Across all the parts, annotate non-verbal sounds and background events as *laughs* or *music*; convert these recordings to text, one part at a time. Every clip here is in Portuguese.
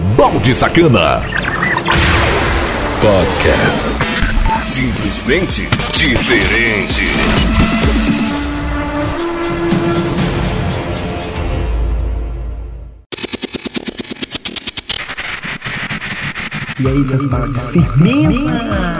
Balde Sacana. Podcast. Simplesmente diferente. E aí, seus baldes firmeza?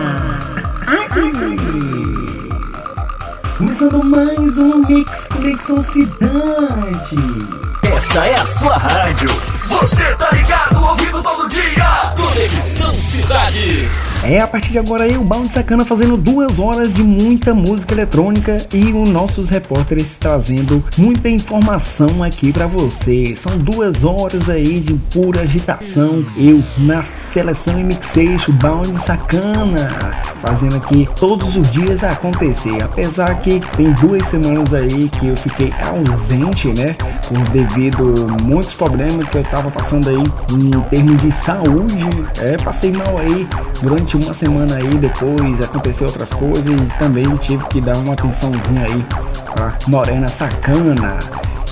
Começando mais um Mix Conexão Cidade. Essa é a sua rádio. Você tá ligado, ouvindo todo dia. Conexão Cidade. É, a partir de agora o Bound Sacana fazendo duas horas de muita música eletrônica e os nossos repórteres trazendo muita informação aqui para você. São duas horas aí de pura agitação. Eu na seleção e mixation Bound Sacana fazendo aqui todos os dias acontecer. Apesar que tem duas semanas aí que eu fiquei ausente, né? Por devido muitos problemas que eu tava passando aí em termos de saúde. É, passei mal aí durante uma semana aí, depois aconteceu outras coisas e também tive que dar uma atençãozinha aí pra Morena Sacana.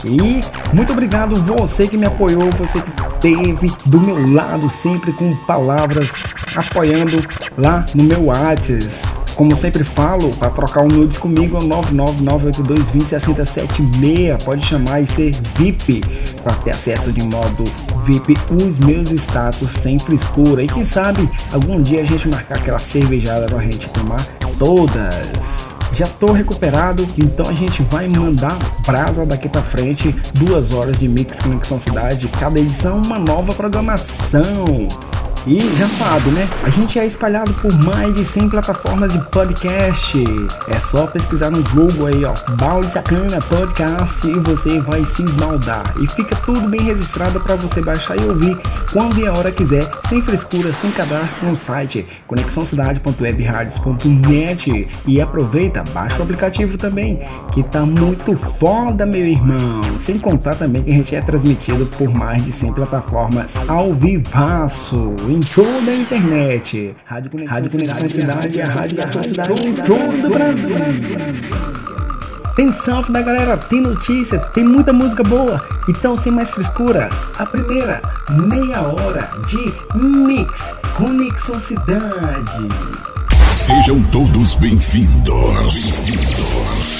E muito obrigado você que me apoiou, você que teve do meu lado sempre com palavras apoiando lá no meu WhatsApp. Como sempre falo, para trocar um nudes comigo é o 99982206076. Pode chamar e ser VIP para ter acesso de modo VIP os meus status sem frescura. E quem sabe algum dia a gente marcar aquela cervejada pra gente tomar todas. Já tô recuperado, então a gente vai mandar brasa daqui pra frente. Duas horas de Mix Conexão Cidade, cada edição uma nova programação. E já sabe, né? A gente é espalhado por mais de 100 plataformas de podcast. É só pesquisar no Google aí, ó, Balde Sacana Podcast e você vai se esmaldar. E fica tudo bem registrado para você baixar e ouvir quando e a hora quiser, sem frescura, sem cadastro no site conexãocidade.webradios.net e aproveita, baixa o aplicativo também, que tá muito foda, meu irmão. Sem contar também que a gente é transmitido por mais de 100 plataformas ao vivaço em toda a internet. Rádio Conexão, Rádio Conexão Cidade, a rádio da cidade em todo o Brasil. Tem salve da galera, tem notícia, tem muita música boa. Então, sem mais frescura, a primeira meia hora de Mix Conexão Cidade. Sejam todos bem-vindos. Bem-vindos.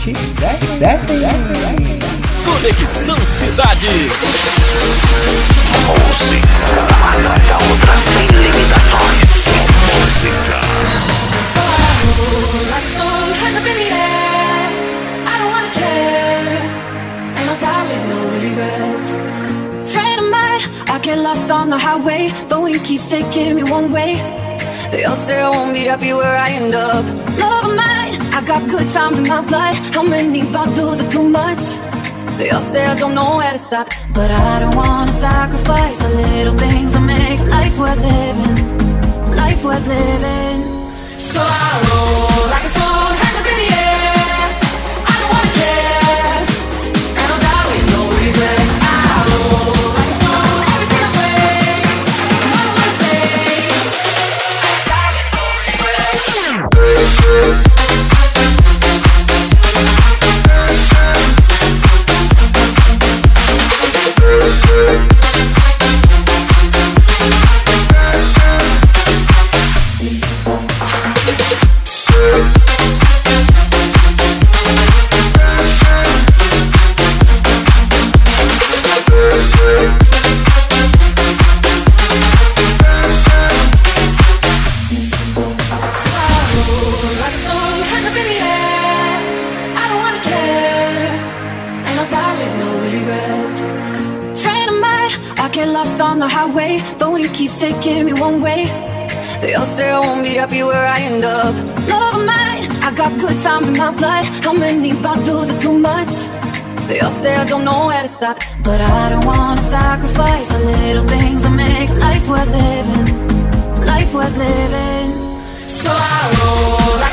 compartilhe, simplesmente Conexão Cidade. Música. A outra tem limitações. Música. Like stone hands up in the air. I don't wanna care. Ain't no doubt with no regrets. Friend of mine, I get lost on the highway. The wind keeps taking me one way. They all say I won't be happy where I end up. Love of mine, I got good times in my blood. How many bottles are too much? They all say I don't know where to stop. But I don't wanna sacrifice the little things that make life worth living. Life worth living. So I roll How many bottles are too much? They all say I don't know where to stop, but I don't wanna sacrifice the little things that make life worth living. Life worth living. So I roll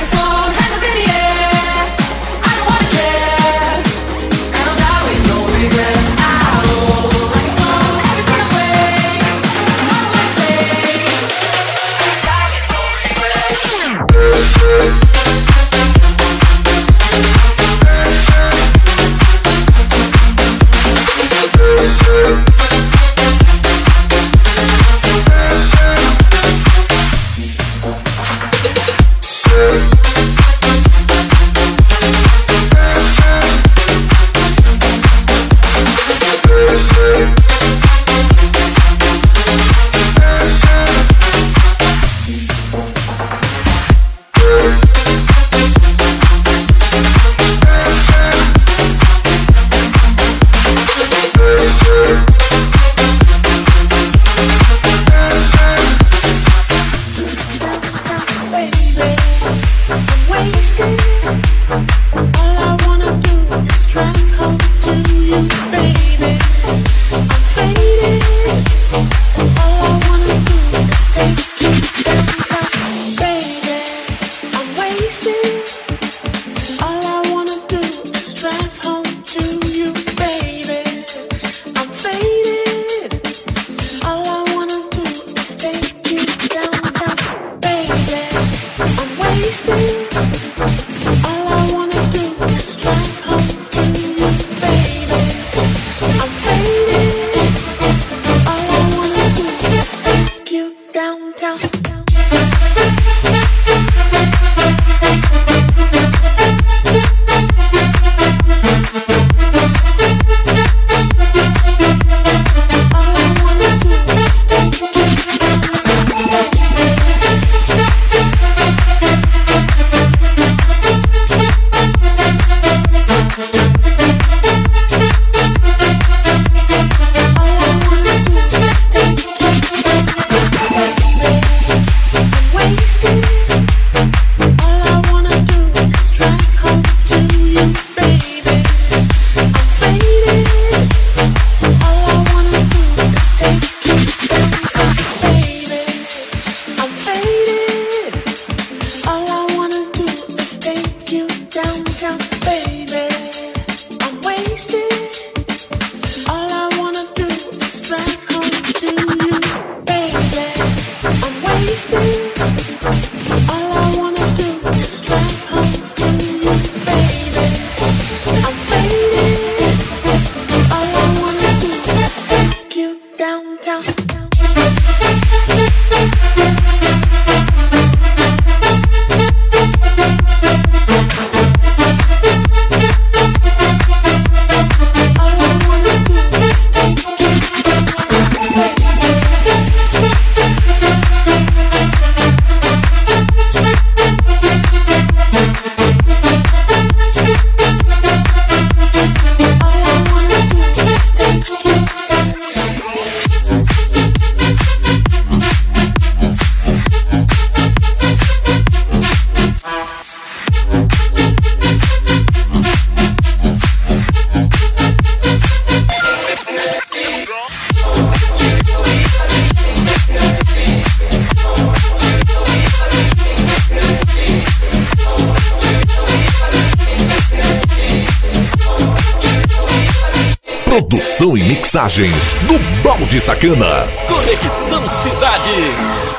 Mixagens do Balde Sacana. Conexão Cidade.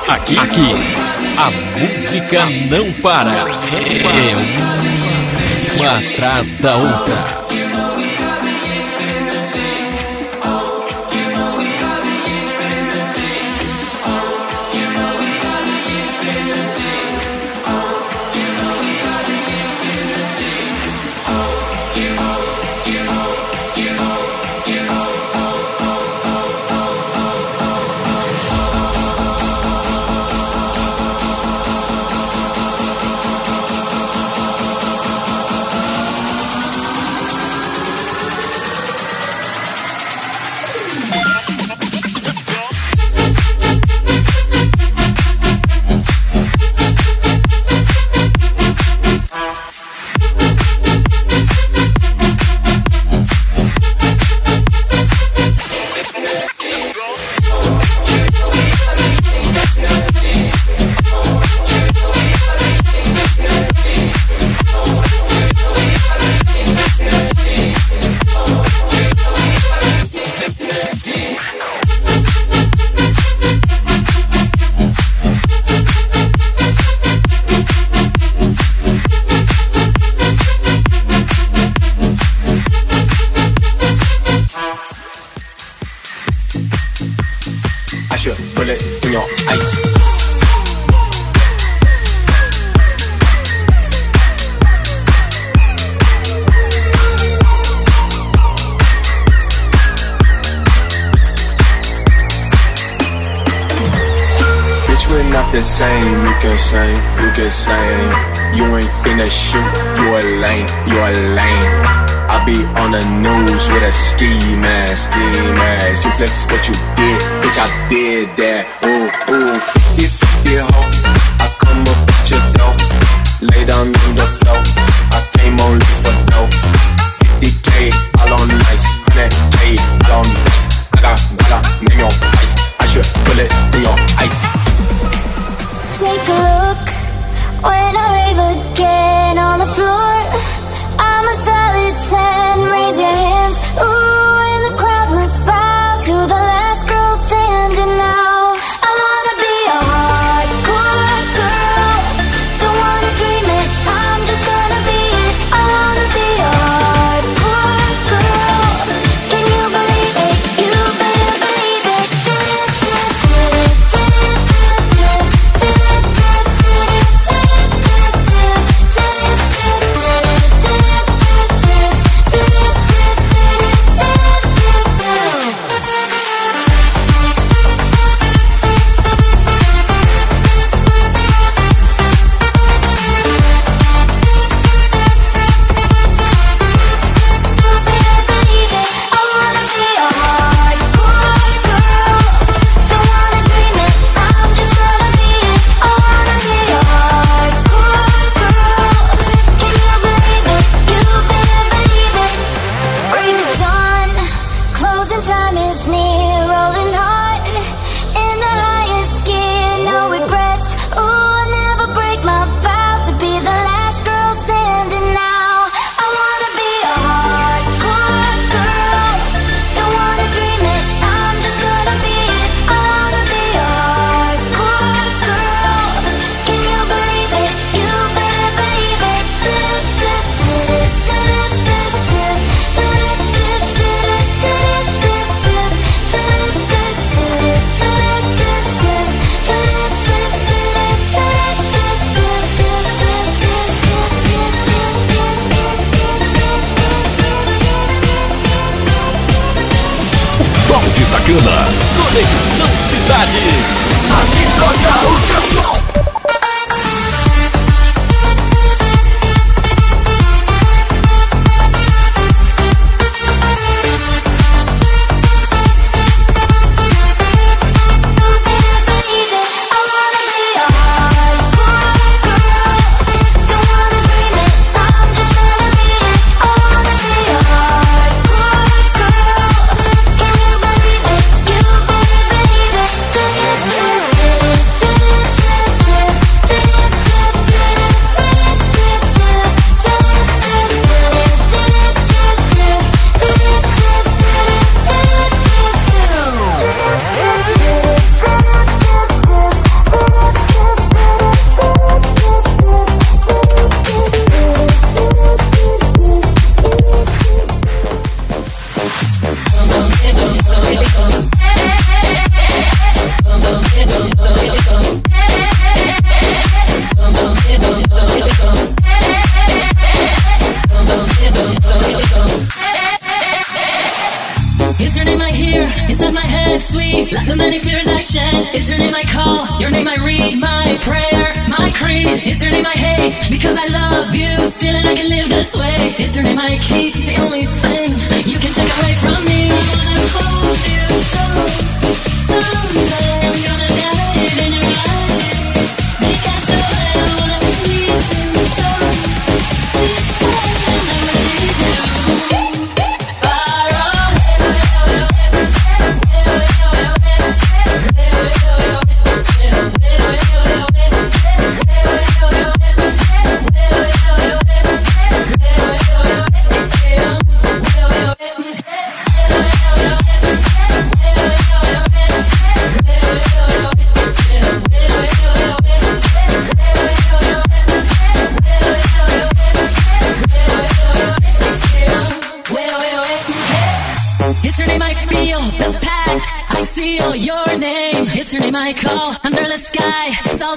Aqui, aqui, a música não para. É uma atrás da outra.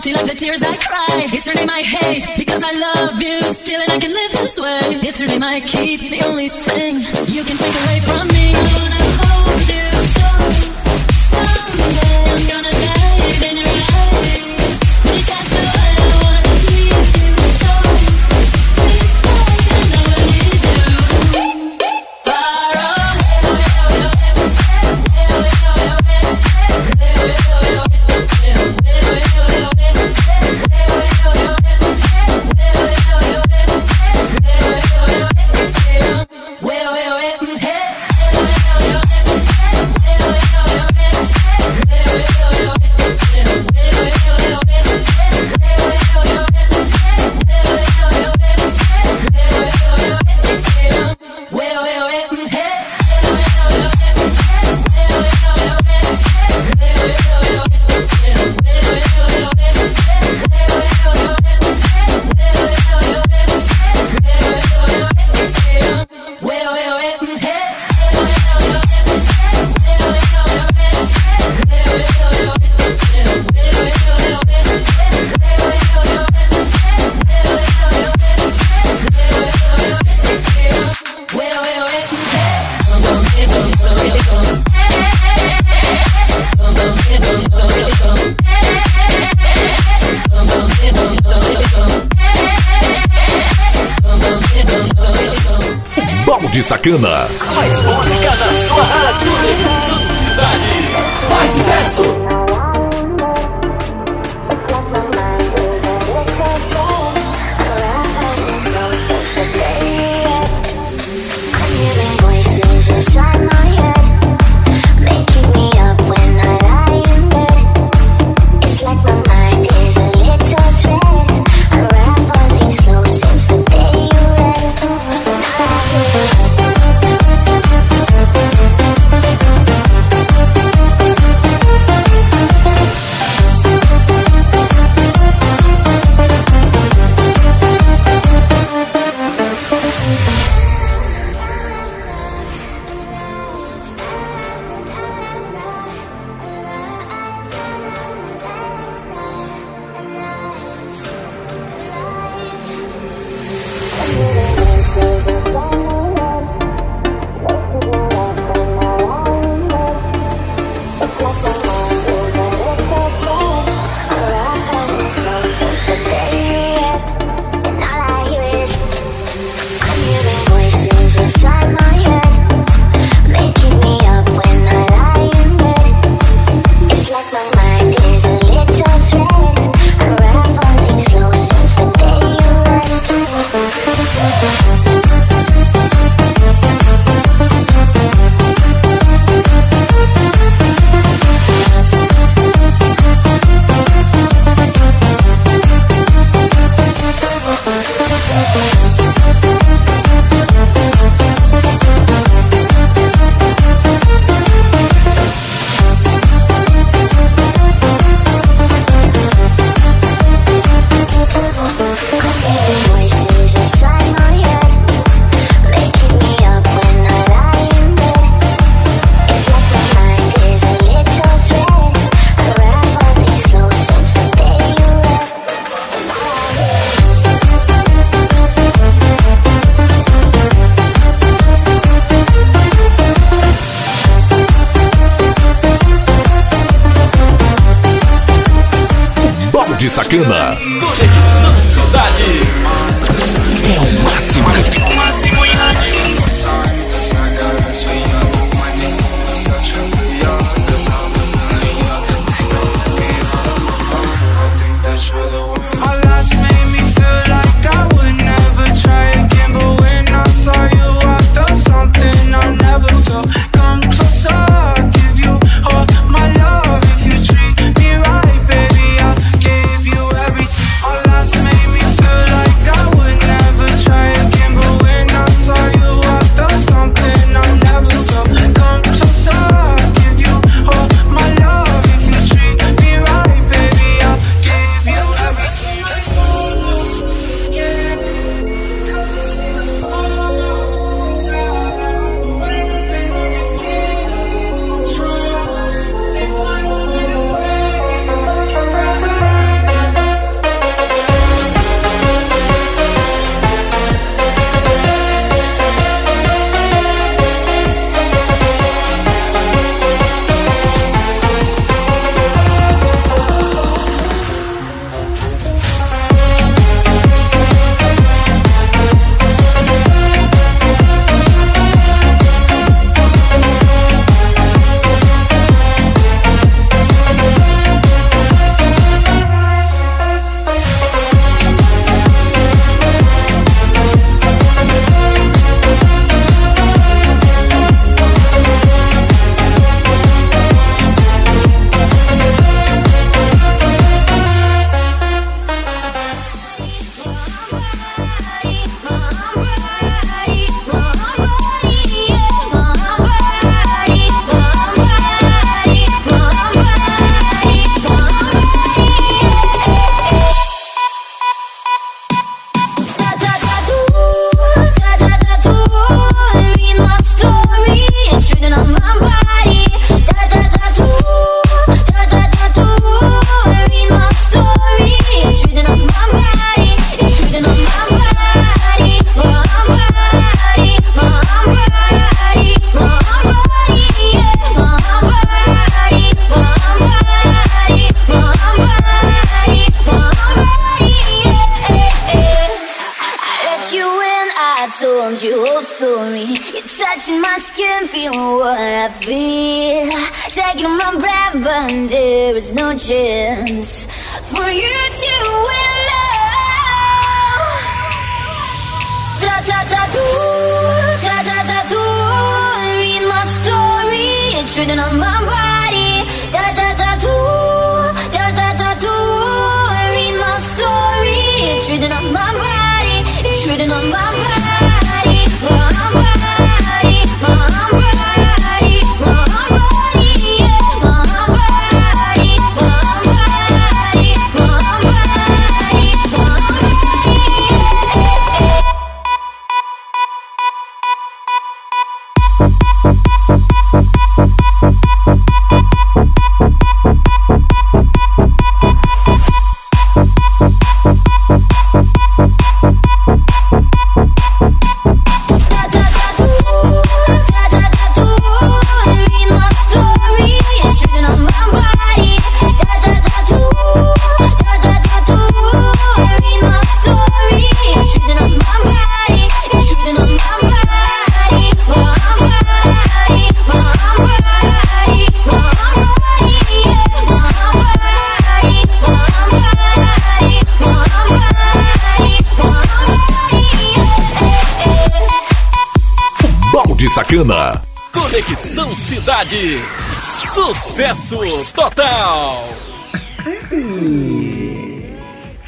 Still, I'm the tears I cry. It's your name I hate because I love you still, and I can live this way. It's your name I keep, the only thing you can take away from me. Sacana.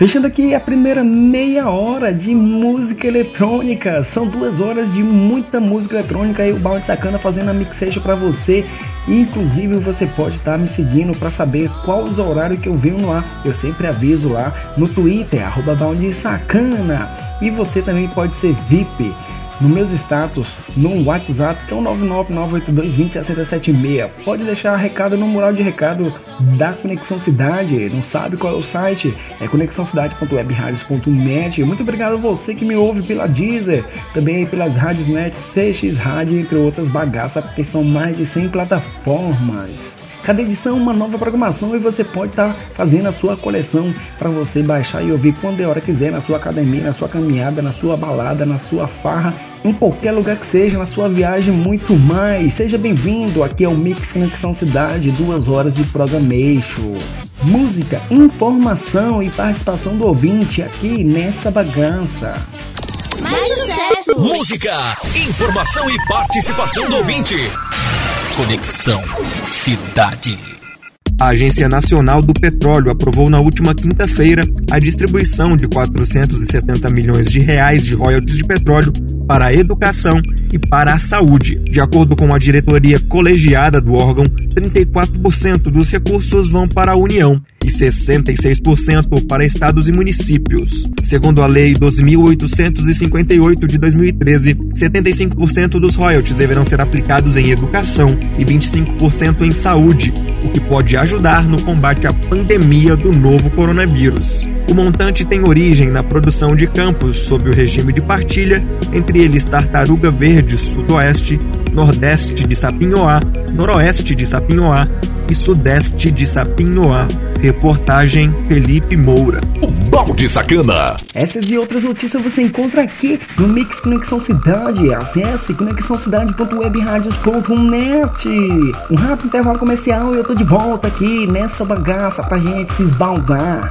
Fechando aqui a primeira meia hora de música eletrônica. São duas horas de muita música eletrônica e o Balde Sacana fazendo a mixagem para você. Inclusive você pode estar me seguindo para saber qual os horários que eu venho no ar. Eu sempre aviso lá no Twitter, arroba Balde Sacana. E você também pode ser VIP no meus status no WhatsApp, que é o 99982206076. Pode deixar recado no mural de recado da Conexão Cidade. Não sabe qual é o site? É conexãocidade.webradios.net. Muito obrigado a você que me ouve pela Deezer, também pelas rádios net, CX Rádio, entre outras bagaças, porque são mais de 100 plataformas. Cada edição uma nova programação e você pode estar fazendo a sua coleção para você baixar e ouvir quando é hora quiser, na sua academia, na sua caminhada, na sua balada, na sua farra, em qualquer lugar que seja, na sua viagem, muito mais. Seja bem-vindo, aqui é o Mix Conexão Cidade, duas horas de programation. Música, informação e participação do ouvinte aqui nessa bagança. Mais sucesso! Música, informação e participação do ouvinte. Conexão Cidade. A Agência Nacional do Petróleo aprovou na última quinta-feira a distribuição de 470 milhões de reais de royalties de petróleo para a educação e para a saúde. De acordo com a diretoria colegiada do órgão, 34% dos recursos vão para a União e 66% para estados e municípios. Segundo a Lei 12.858 de 2013, 75% dos royalties deverão ser aplicados em educação e 25% em saúde, o que pode ajudar no combate à pandemia do novo coronavírus. O montante tem origem na produção de campos sob o regime de partilha, entre eles Tartaruga Verde Sudoeste, Nordeste de Sapinhoá, Noroeste de Sapinhoá e Sudeste de Sapinhoá. Reportagem Felipe Moura. O Balde Sacana. Essas e outras notícias você encontra aqui no Mix Conexão Cidade. Acesse conexãocidade.webradios.net. Um rápido intervalo comercial e eu tô de volta aqui nessa bagaça pra gente se esbaldar.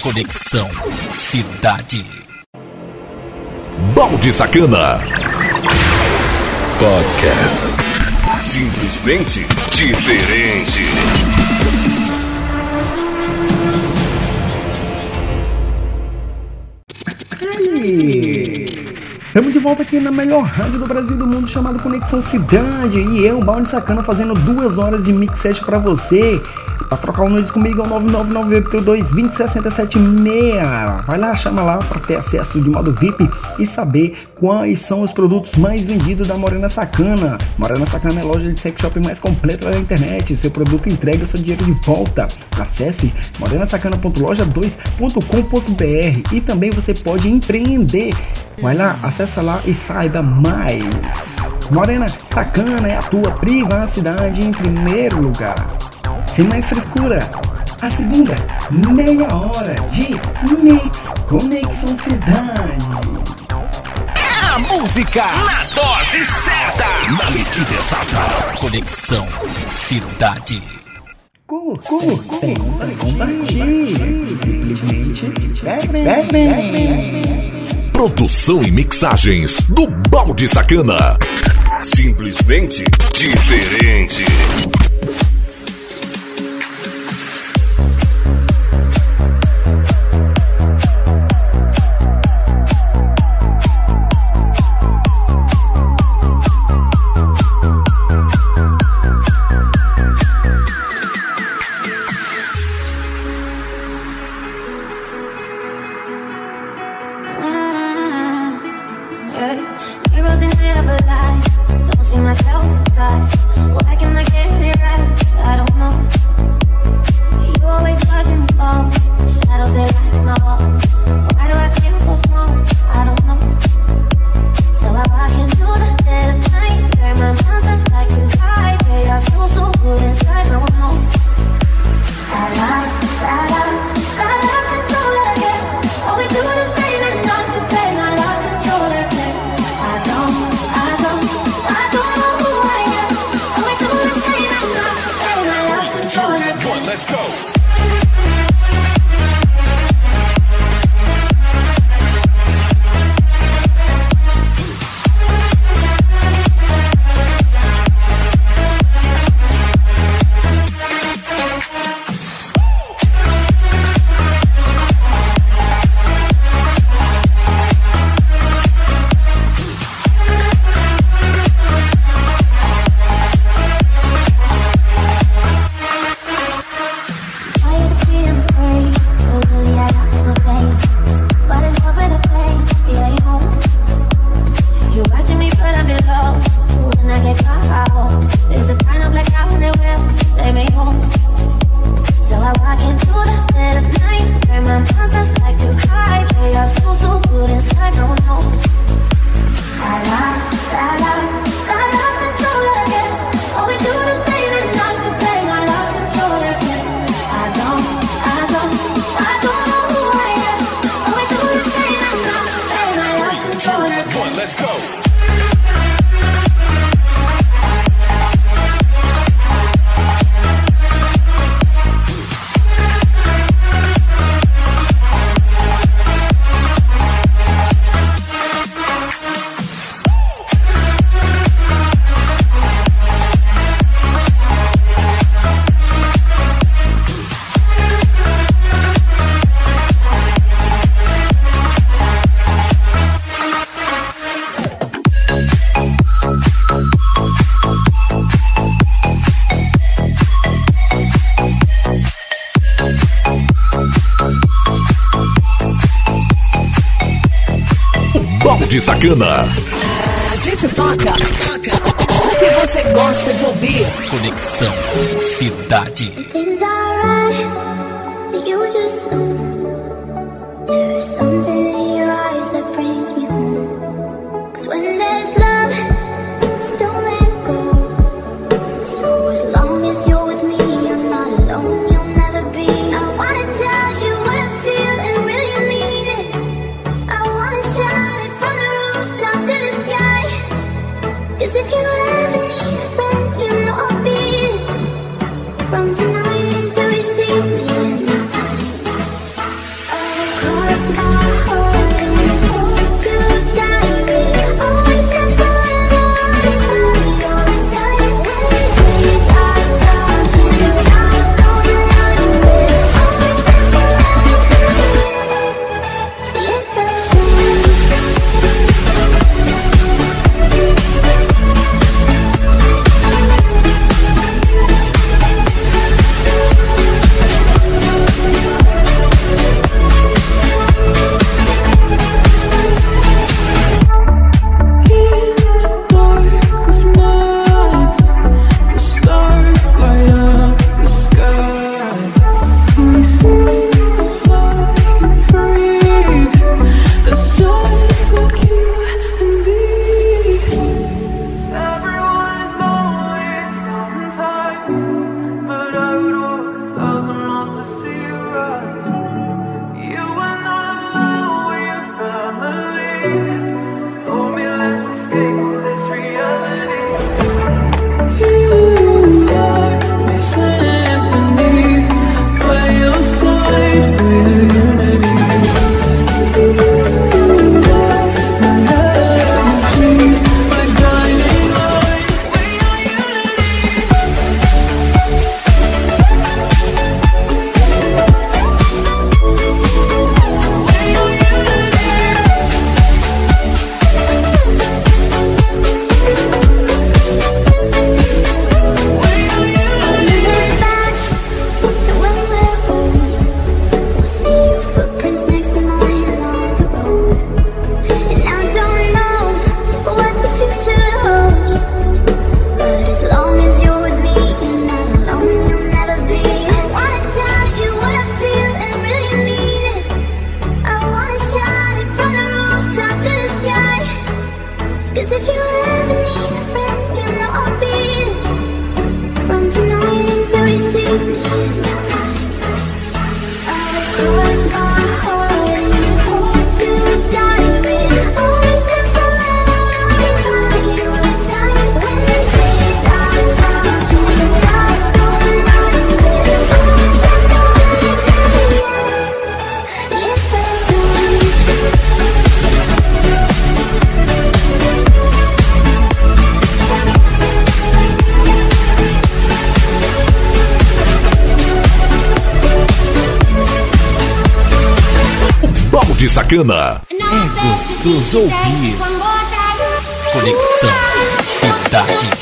Conexão Cidade. Balde Sacana. Podcast. Simplesmente diferente. Estamos de volta aqui na melhor rádio do Brasil e do mundo chamada Conexão Cidade e eu, Balde Sacana, fazendo duas horas de mix set pra você. Pra trocar o nudes comigo é o 999822067 Vai lá, chama lá pra ter acesso de modo VIP e saber quais são os produtos mais vendidos da Morena Sacana. Morena Sacana é a loja de sex shop mais completa da internet. Seu produto entrega seu dinheiro de volta. Acesse morenasacana.loja2.com.br e também você pode empreender. Vai lá, acessa lá e saiba mais. Morena Sacana é a tua privacidade em primeiro lugar. Sem mais frescura, a segunda meia hora de Mix Conexão Cidade. Música na dose certa, na medida exata. Conexão Cidade. Curta, compartilhe, simplesmente bebem. Produção e mixagens do Balde Sacana. Simplesmente diferente. Balde Sacana. A gente toca o que você gosta de ouvir. Conexão Cidade. Sacana. É gostoso ouvir. Conexão Cidade.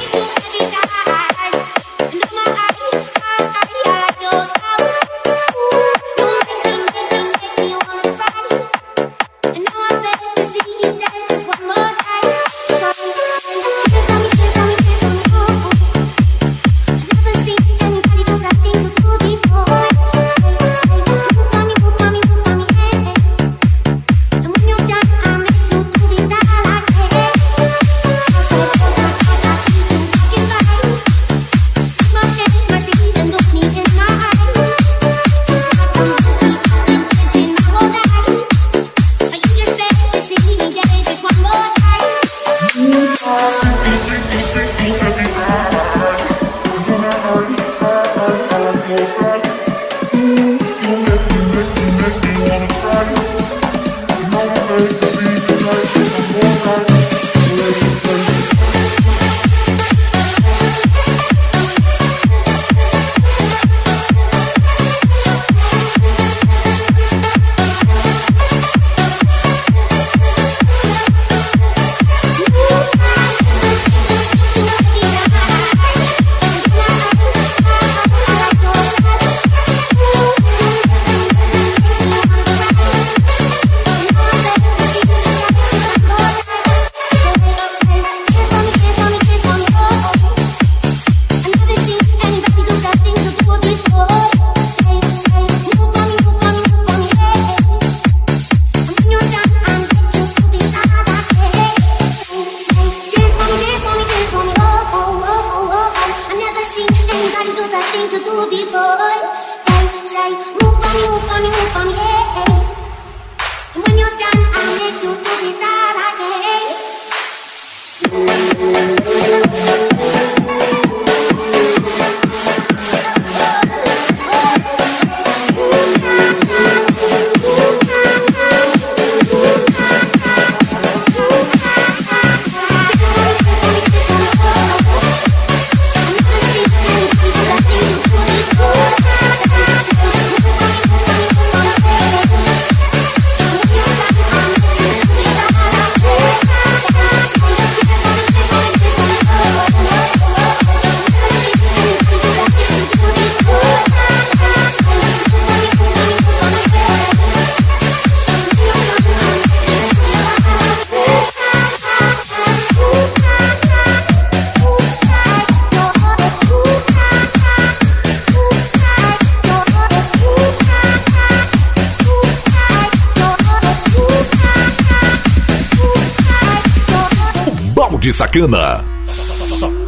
Sacana.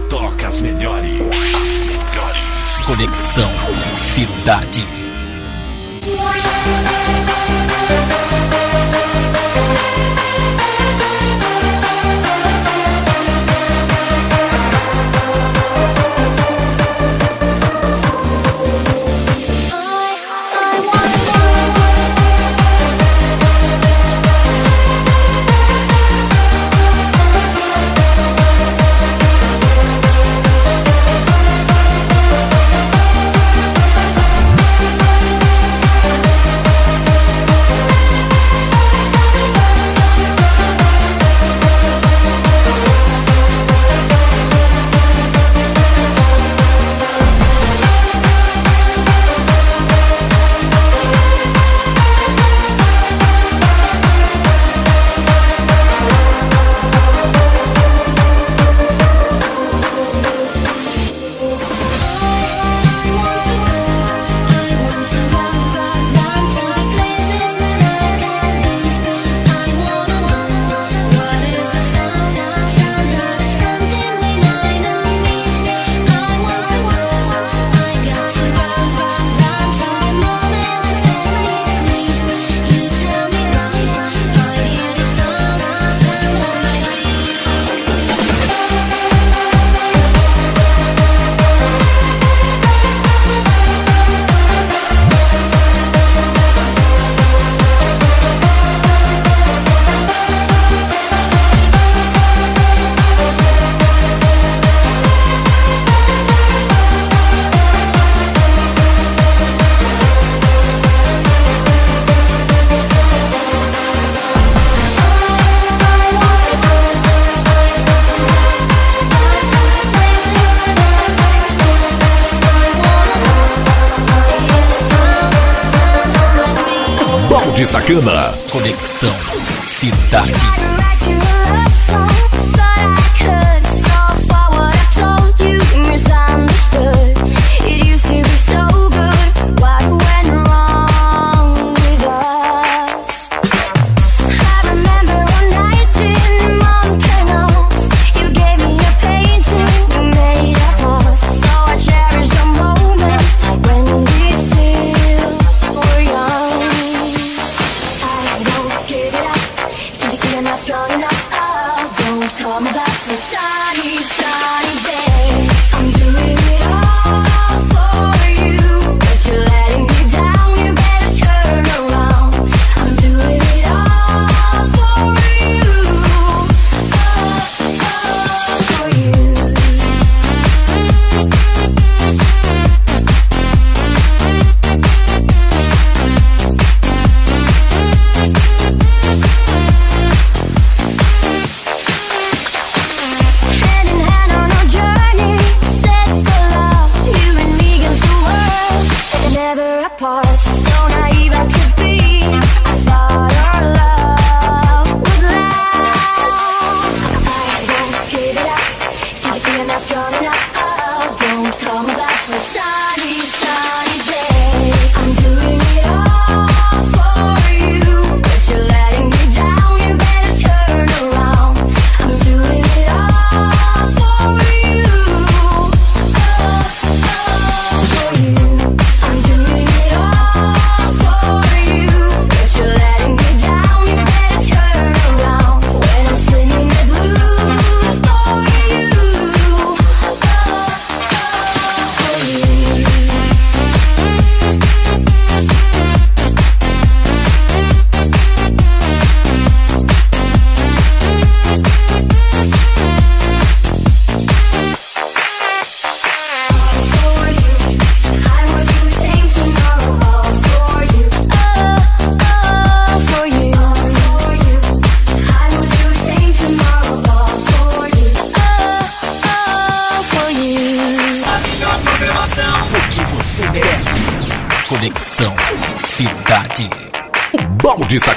Toca as melhores. As melhores. Conexão Cidade. Balde Sacana. Conexão Cidade.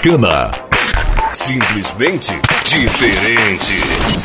Balde Sacana. Simplesmente diferente.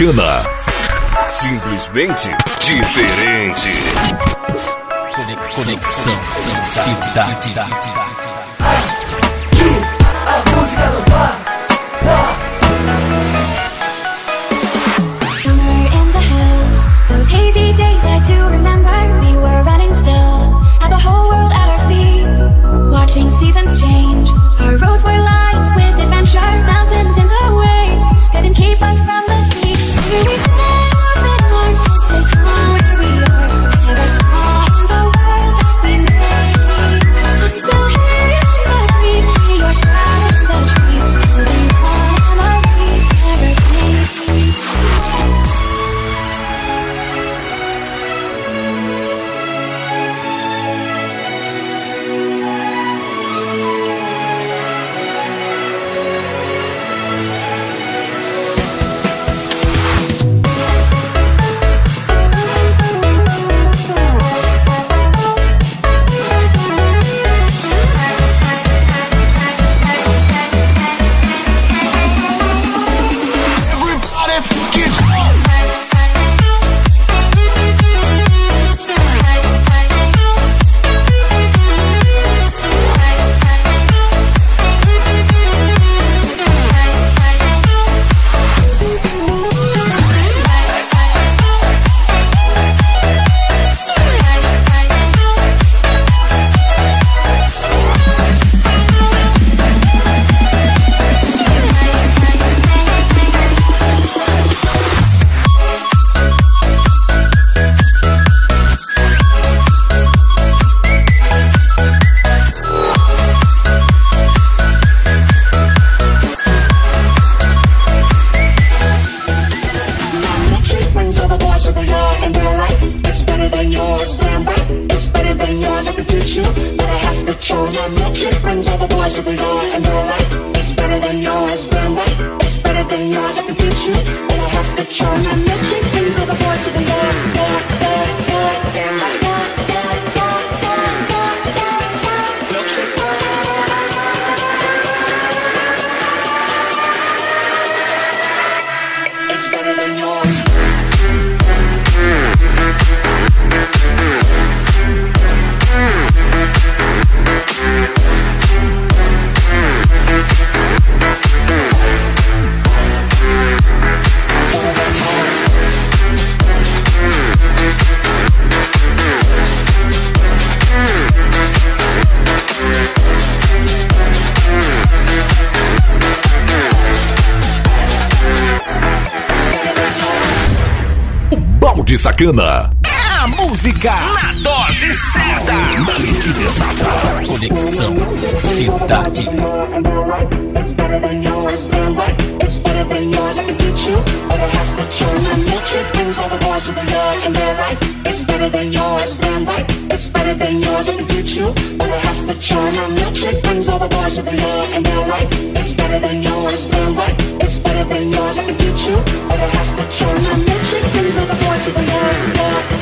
Americana. Simplesmente diferente. Conexão, Conexão Cidade. Americana. É a música na dose certa. Na medida exata. Conexão better than yours and did you? With a half a charm, I'm your brings all the boys to the yard and they're right. It's better than yours, they're right. It's better than yours and did you? With a half a charm, I'm your brings all the boys to the yard.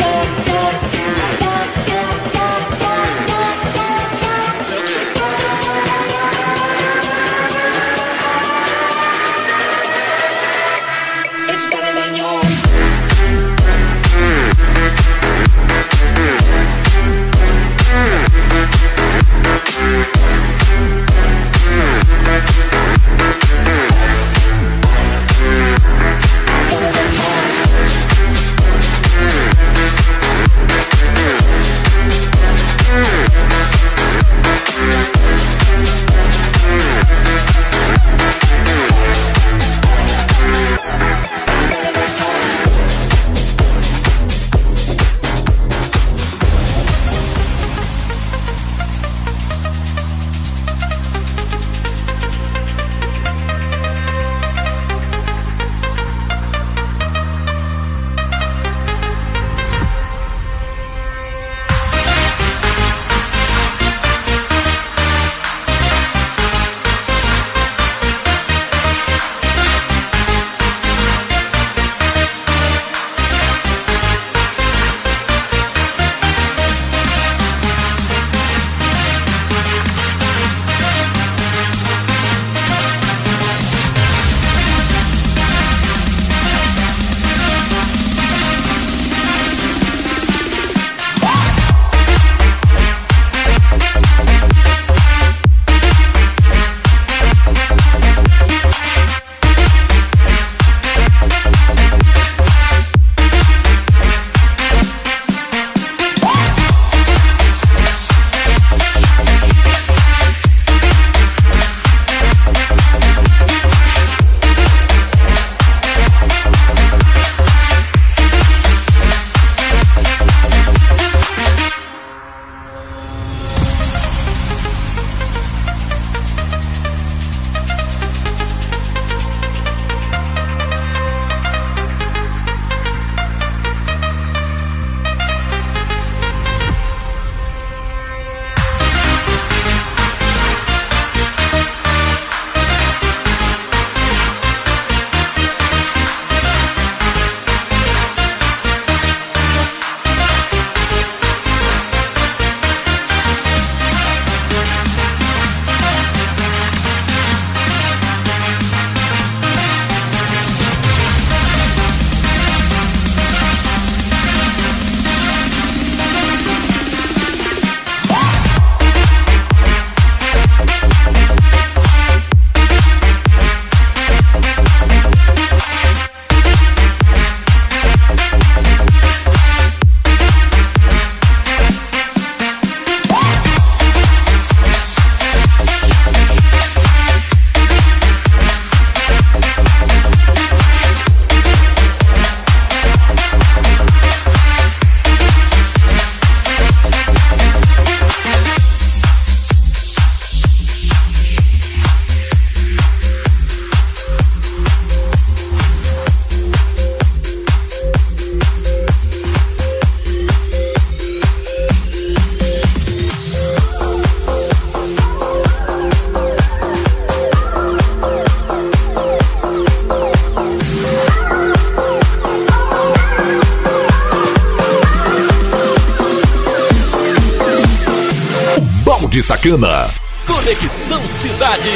Sacana. Conexão Cidade.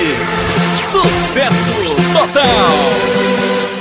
Sucesso total.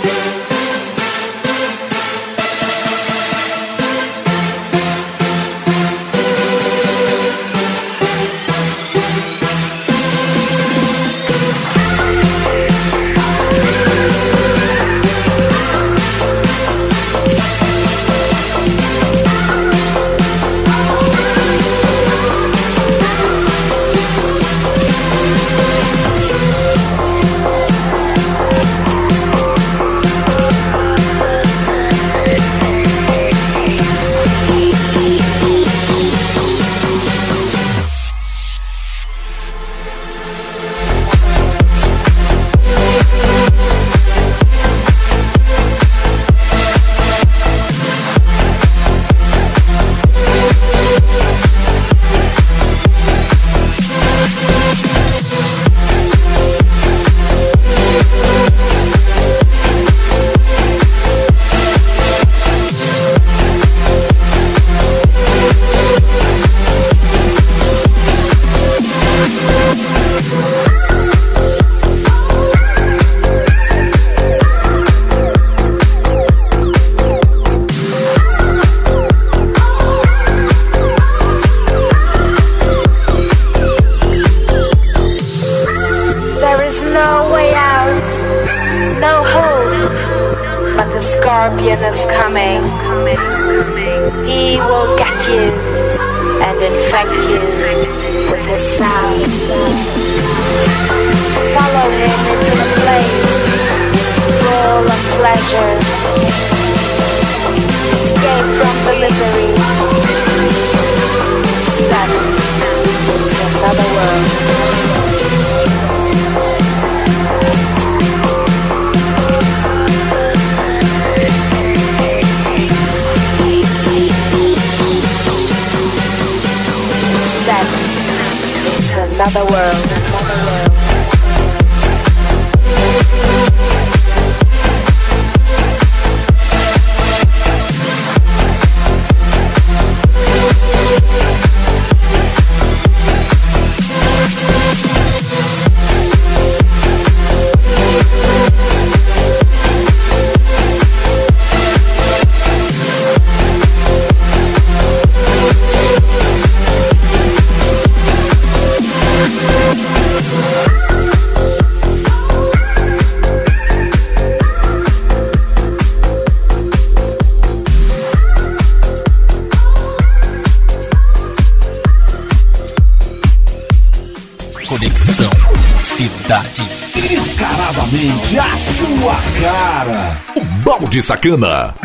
Sacana.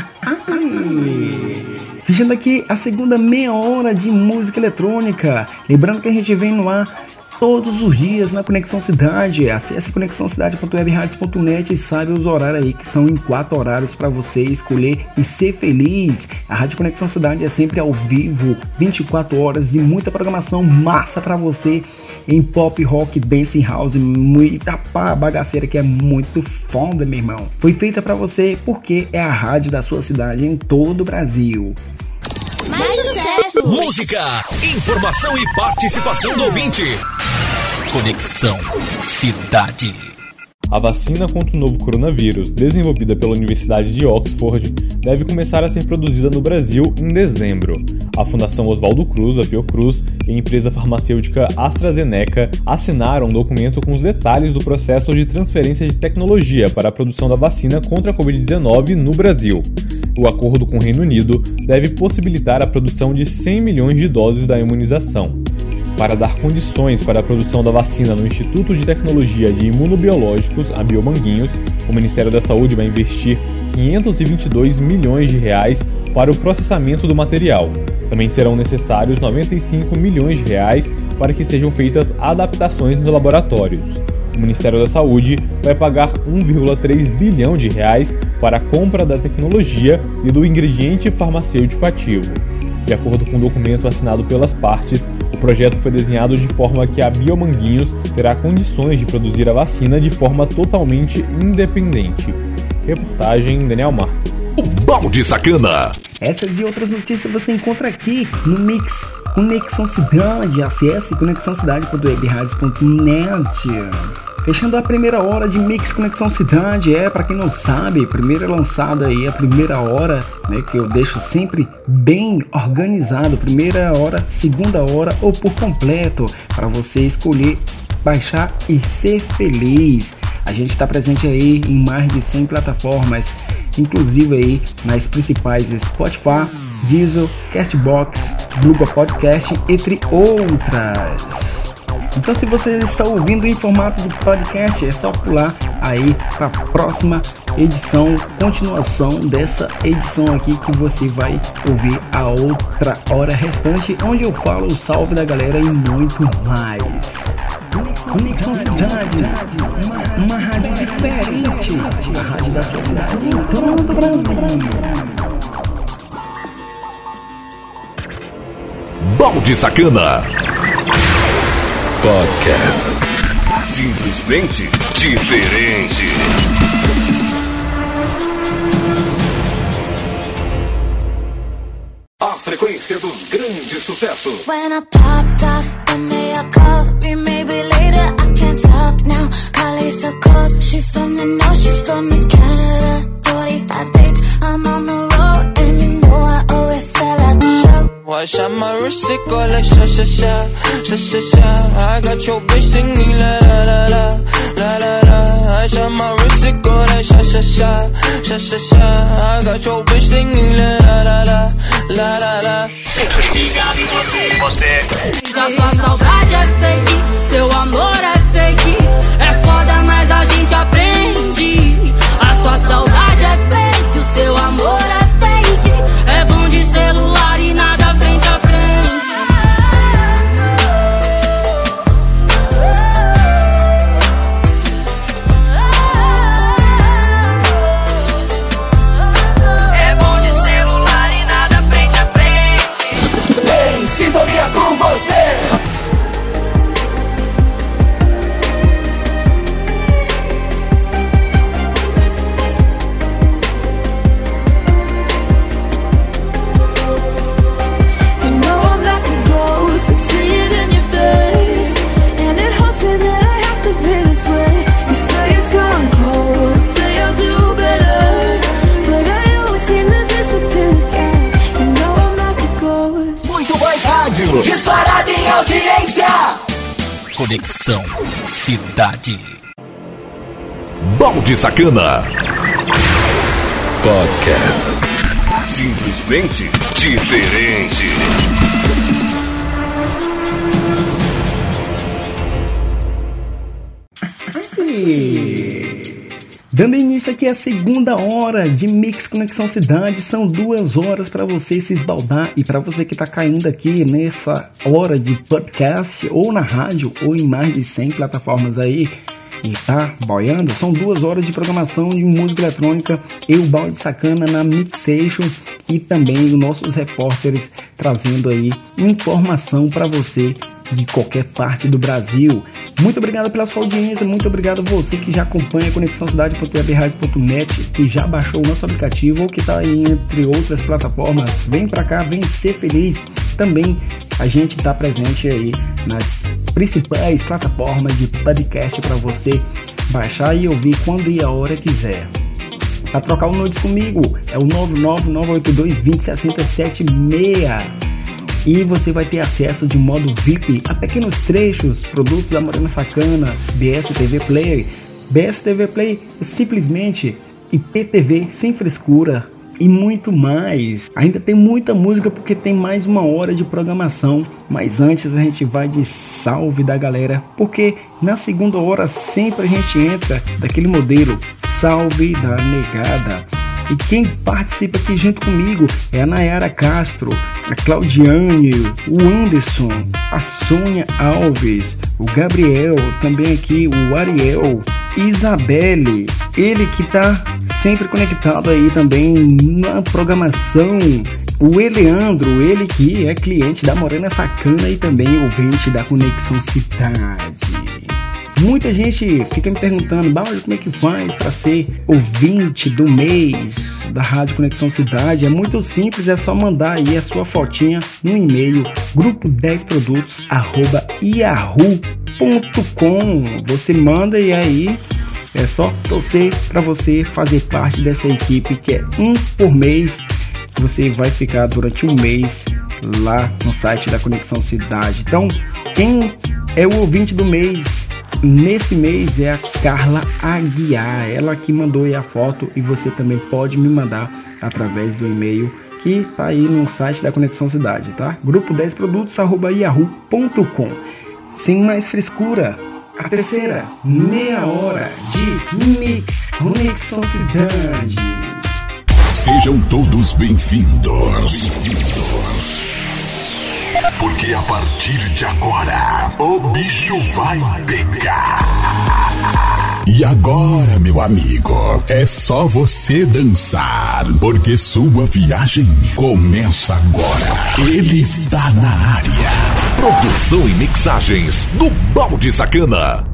Fechando aqui a segunda meia hora de música eletrônica. Lembrando que a gente vem no ar todos os dias na Conexão Cidade. Acesse conexãocidade.webradios.net e saiba os horários aí, que são em quatro horários para você escolher e ser feliz. A Rádio Conexão Cidade é sempre ao vivo, 24 horas de muita programação massa para você em pop, rock, dance house, muita pá, bagaceira que é muito foda, meu irmão. Foi feita para você porque é a rádio da sua cidade em todo o Brasil. Mais sucesso! Música, informação e participação do ouvinte. Conexão Cidade. A vacina contra o novo coronavírus, desenvolvida pela Universidade de Oxford, deve começar a ser produzida no Brasil em dezembro. A Fundação Oswaldo Cruz, a Fiocruz, e a empresa farmacêutica AstraZeneca assinaram um documento com os detalhes do processo de transferência de tecnologia para a produção da vacina contra a Covid-19 no Brasil. O acordo com o Reino Unido deve possibilitar a produção de 100 milhões de doses da imunização. Para dar condições para a produção da vacina no Instituto de Tecnologia de Imunobiológicos, a Biomanguinhos, o Ministério da Saúde vai investir 522 milhões de reais para o processamento do material. Também serão necessários 95 milhões de reais para que sejam feitas adaptações nos laboratórios. O Ministério da Saúde vai pagar 1,3 bilhão de reais para a compra da tecnologia e do ingrediente farmacêutico ativo. De acordo com o um documento assinado pelas partes, o projeto foi desenhado de forma que a Biomanguinhos terá condições de produzir a vacina de forma totalmente independente. Reportagem Daniel Marques. O balde sacana. Essas e outras notícias você encontra aqui no Mix Conexão Cidade, acesse conexãocidade.webradios.net. Fechando a primeira hora de Mix Conexão Cidade, é para quem não sabe, primeira lançada aí, a primeira hora, né, que eu deixo sempre bem organizado, primeira hora, segunda hora ou por completo, para você escolher baixar e ser feliz. A gente está presente aí em mais de 100 plataformas, inclusive aí nas principais Spotify, Diesel, Castbox, Google Podcast, entre outras. Então, se você está ouvindo em formato de podcast, é só pular aí para a próxima edição, continuação dessa edição aqui que você vai ouvir a outra hora restante, onde eu falo o salve da galera e muito mais. Conexão Cidade, uma, uma rádio diferente, a rádio da sua cidade em todo o Brasil. Balde Sacana. Podcast. Simplesmente diferente. A frequência dos grandes sucessos. When I popped off, then they all called me. Maybe later I can't talk now. Carly so cold. She from the north, she from the Canada. 45 dates, I'm on the the show. Watch out my wrist, it go like sha sha sha, sha sha sha. I got your bitch singing la la la la, la la la. I shot my wrist, it go like sha sha sha, sha sha sha. I got your bitch singing la la la la, la la la. Sempre ligado em você, você. A sua saudade é fake, seu amor é fake. É foda, mas a gente aprende. Conexão Cidade. Balde Sacana. Podcast. Simplesmente diferente. E... Dando início aqui à segunda hora de Mix Conexão Cidade, são duas horas para você se esbaldar e para você que está caindo aqui nessa hora de podcast ou na rádio ou em mais de 100 plataformas aí e tá boiando, são duas horas de programação de música eletrônica, eu, Balde Sacana, na Mixation e também os nossos repórteres trazendo aí informação para você de qualquer parte do Brasil. Muito obrigado pela sua audiência, muito obrigado a você que já acompanha a Conexão Cidade.webradio.net, que já baixou o nosso aplicativo ou que está aí entre outras plataformas. Vem para cá, vem ser feliz. Também a gente está presente aí nas principais plataformas de podcast para você baixar e ouvir quando e a hora quiser. Para trocar o nudes comigo é o 99982206076 e você vai ter acesso de modo VIP a pequenos trechos, produtos da Morena Sacana, BS TV Play. BS TV Play é simplesmente IPTV sem frescura e muito mais. Ainda tem muita música porque tem mais uma hora de programação, mas antes a gente vai de salve da galera, porque na segunda hora sempre a gente entra daquele modelo salve da negada. E quem participa aqui junto comigo é a Nayara Castro, a Claudiane, o Anderson, a Sônia Alves, o Gabriel, também aqui o Ariel, Isabelle, ele que tá sempre conectado aí também na programação. O Eleandro, ele que é cliente da Morena Sacana e também ouvinte da Conexão Cidade. Muita gente fica me perguntando, Bauer, como é que faz para ser ouvinte do mês? da Rádio Conexão Cidade. É muito simples, é só mandar aí a sua fotinha no e-mail grupo 10 produtos arroba yahoo.com. Você manda e aí é só torcer para você fazer parte dessa equipe que é um por mês. Você vai ficar durante um mês lá no site da Conexão Cidade. Então, quem é o ouvinte do mês nesse mês é a Carla Aguiar. Ela que mandou aí a foto e você também pode me mandar através do e-mail que tá aí no site da Conexão Cidade, tá? Grupo 10 produtos arroba yahoo.com. Sem mais frescura, a terceira meia hora de Mix Conexão Cidade. Sejam todos bem-vindos. Porque a partir de agora, o bicho vai pegar. E agora, meu amigo, é só você dançar, porque sua viagem começa agora. Ele está na área. Produção e mixagens do Balde Sacana.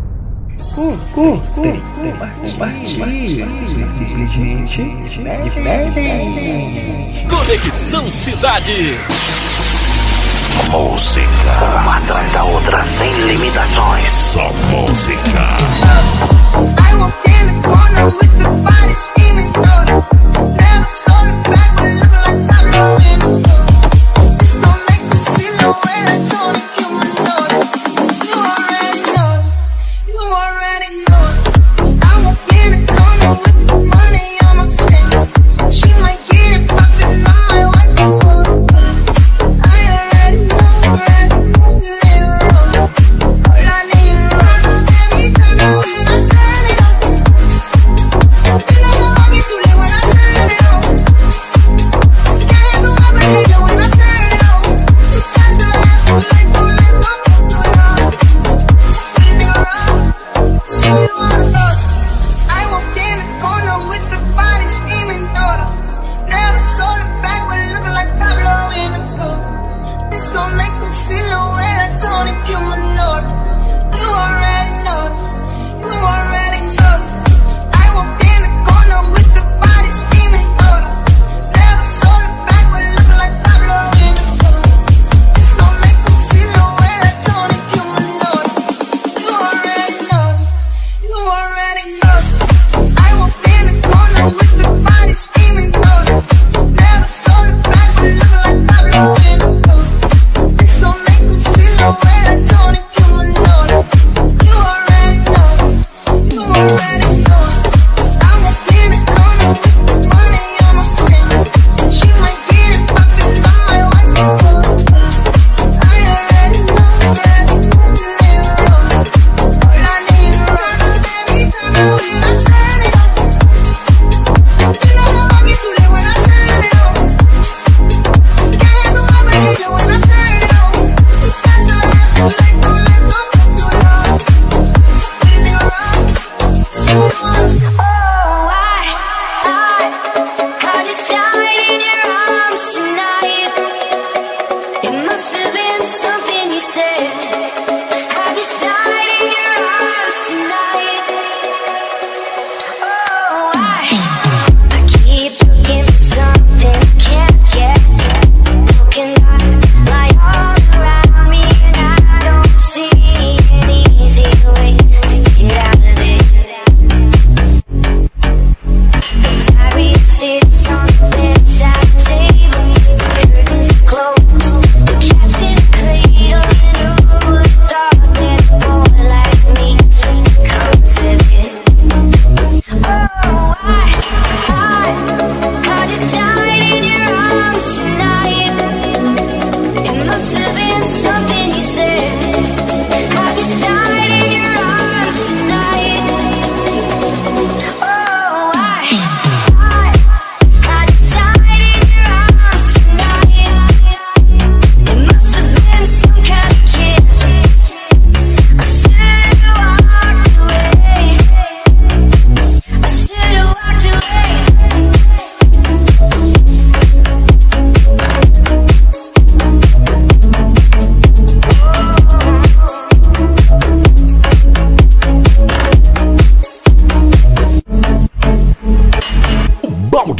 Conexão Cidade. Música. Uma atrás da outra, sem limitações. Só música. I walked in the corner with the body screaming daughter. Never saw the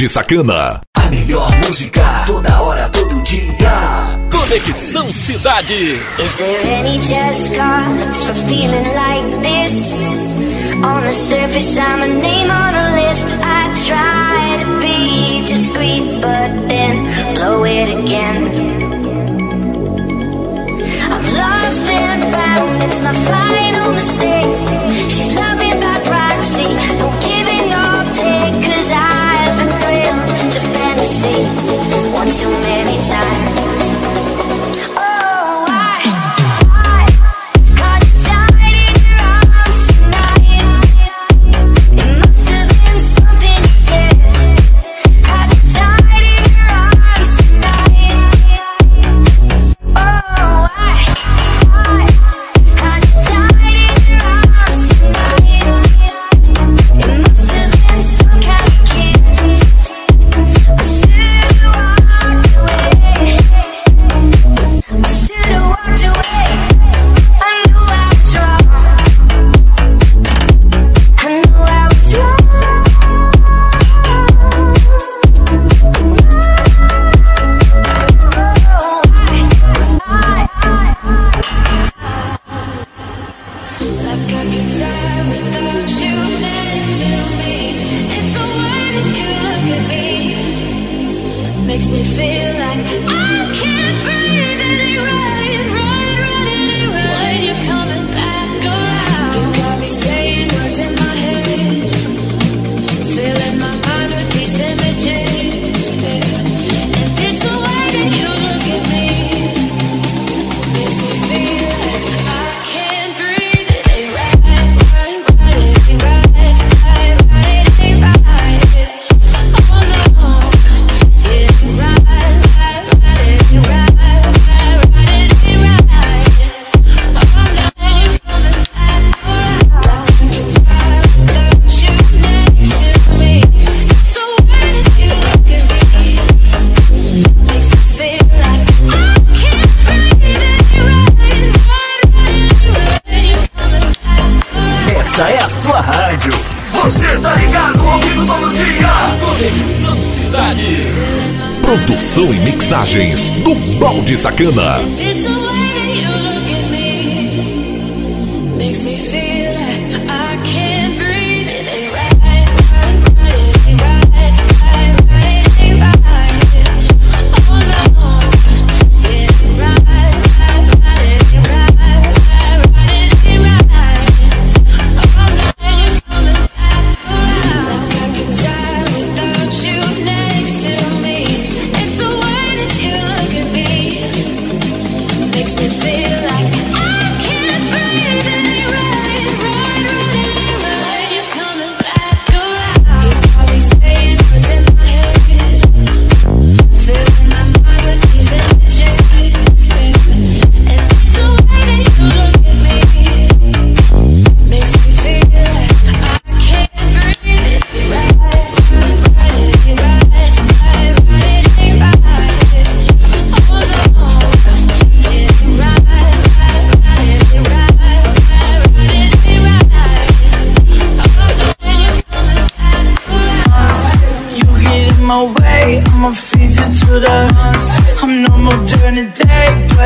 de Sacana. A melhor música, toda hora, todo dia. Conexão Cidade. Is there any just cause for feeling like this? On the surface, I'm a name on a list. I try to be discreet, but then blow it again. I've lost and found, it's my final mistake.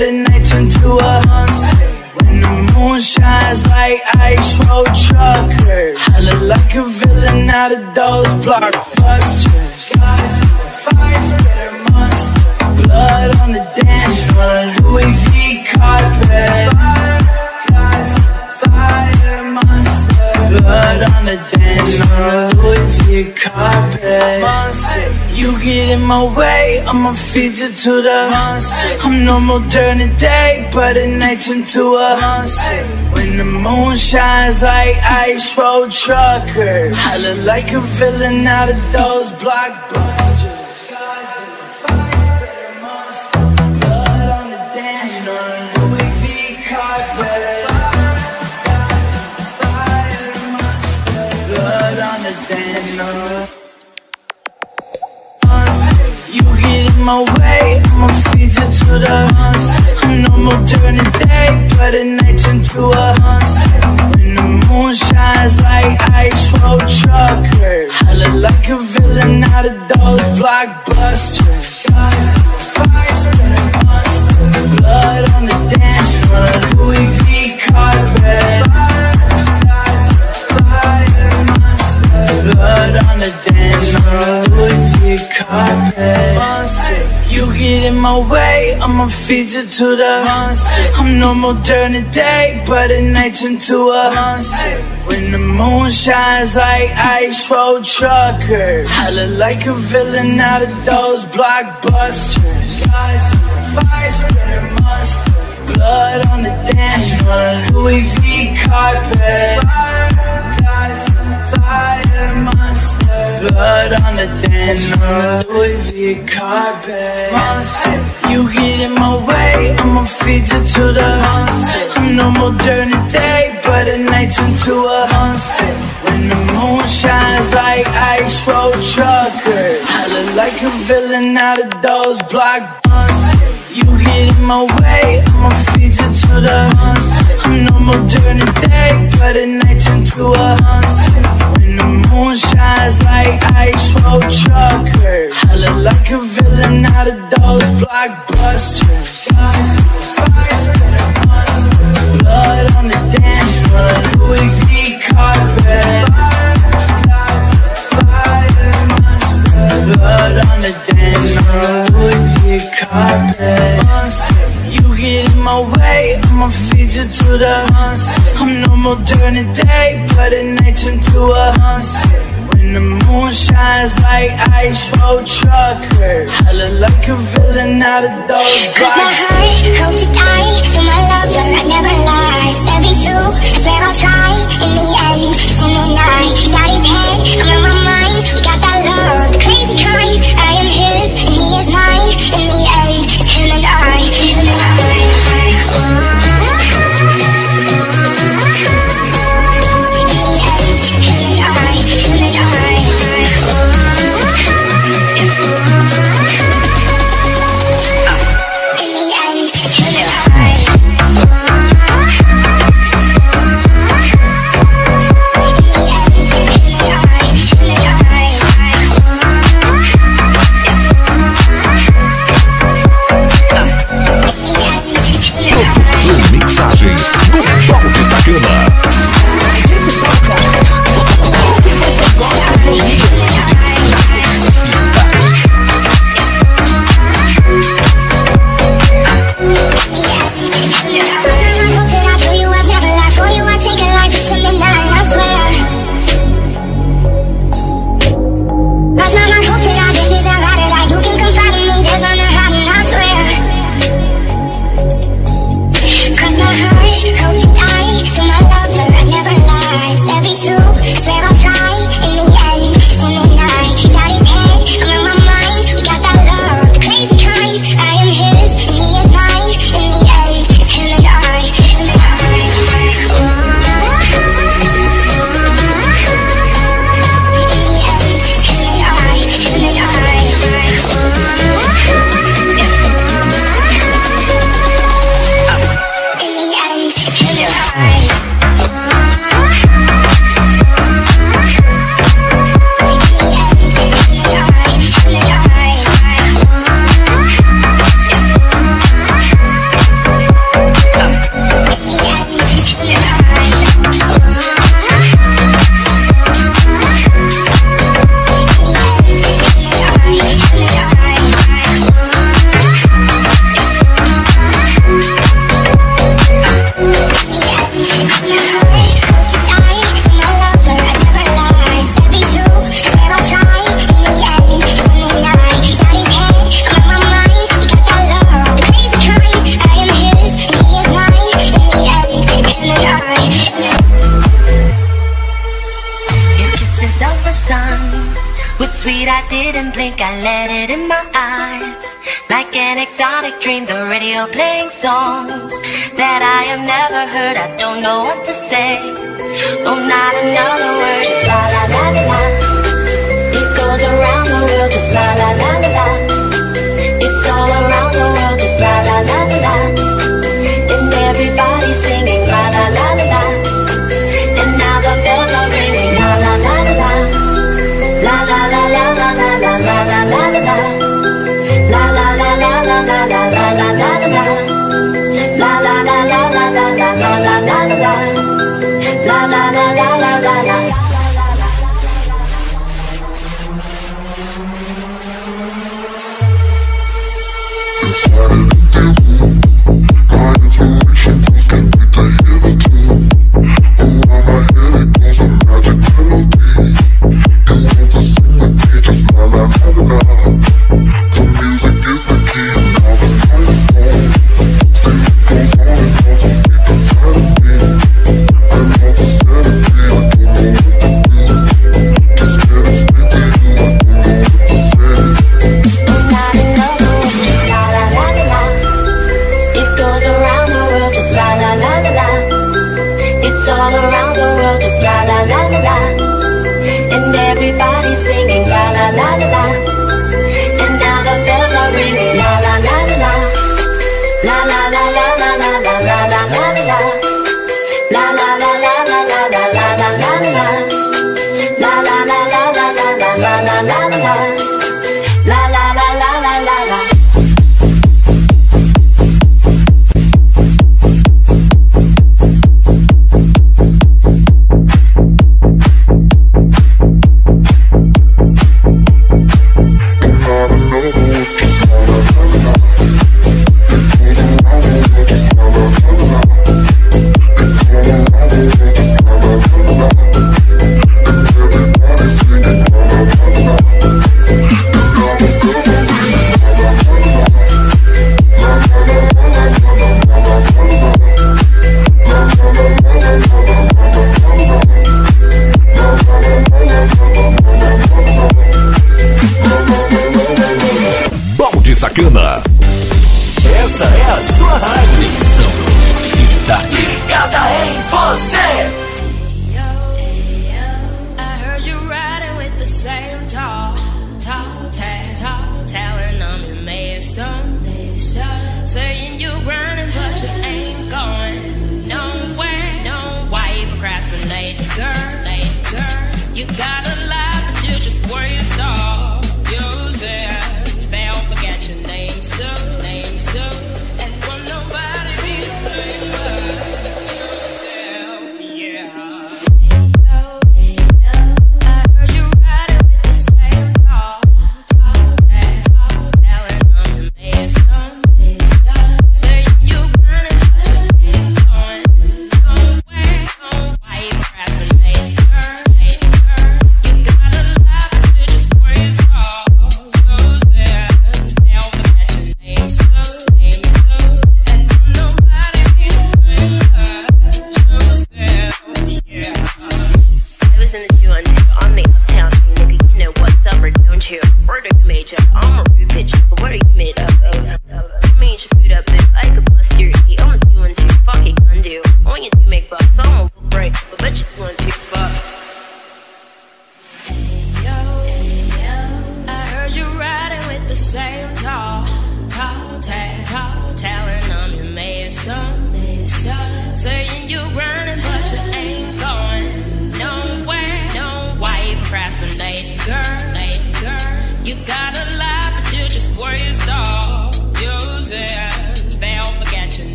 Saturday night turned to a hunt. When the moon shines like ice road truckers. Holla like a villain out of those blockbusters. Blood on the dance floor, Louis V carpet. Blood on the dance floor, Louis V carpet. You get in my way, I'ma feed you to the monster. I'm normal during the day, but at night turn to a monster. When the moon shines like ice road truckers, I look like a villain out of those blockbusters. my way, I'ma feed you to the huns more during the day, but at night turn to a hunt. When the moon shines like ice road truckers. I look like a villain out of those blockbusters. Blood on the dance floor, Louis V carpet. Blood on the dance floor, Louis V carpet. Get in my way, I'ma feed you to the monster. I'm normal during the day, but at night turn to a monster. When the moon shines like ice road truckers, I look like a villain out of those blockbusters. Guys, fire spreader monster, blood on the dance floor, Louis V carpet. Guys, blood on the dance floor, Louis V carpet. Monster, you get in my way, I'ma feed you to the monster. I'm no more during the day, but at night turn to a monster. When the moon shines like ice road truckers, I look like a villain out of those block blockbusters. You get in my way, I'ma feed you to the monster. I'm normal during the day, but at night turn to a monster. The moon shines like ice road truckers, I look like a villain out of those blockbusters. Blood on the dance floor, Louis V carpet. Blood on the dance floor, Louis V carpet. My way, I'ma feed you to the I'm normal during the day, but at night turn to a When the moon shines like ice road truckers, I look like a villain out of those Cause my heart hope to die to my lover. I never lie, said be true. Swear I'll try. In the end, it's him and I. He's out his head, I'm on my mind.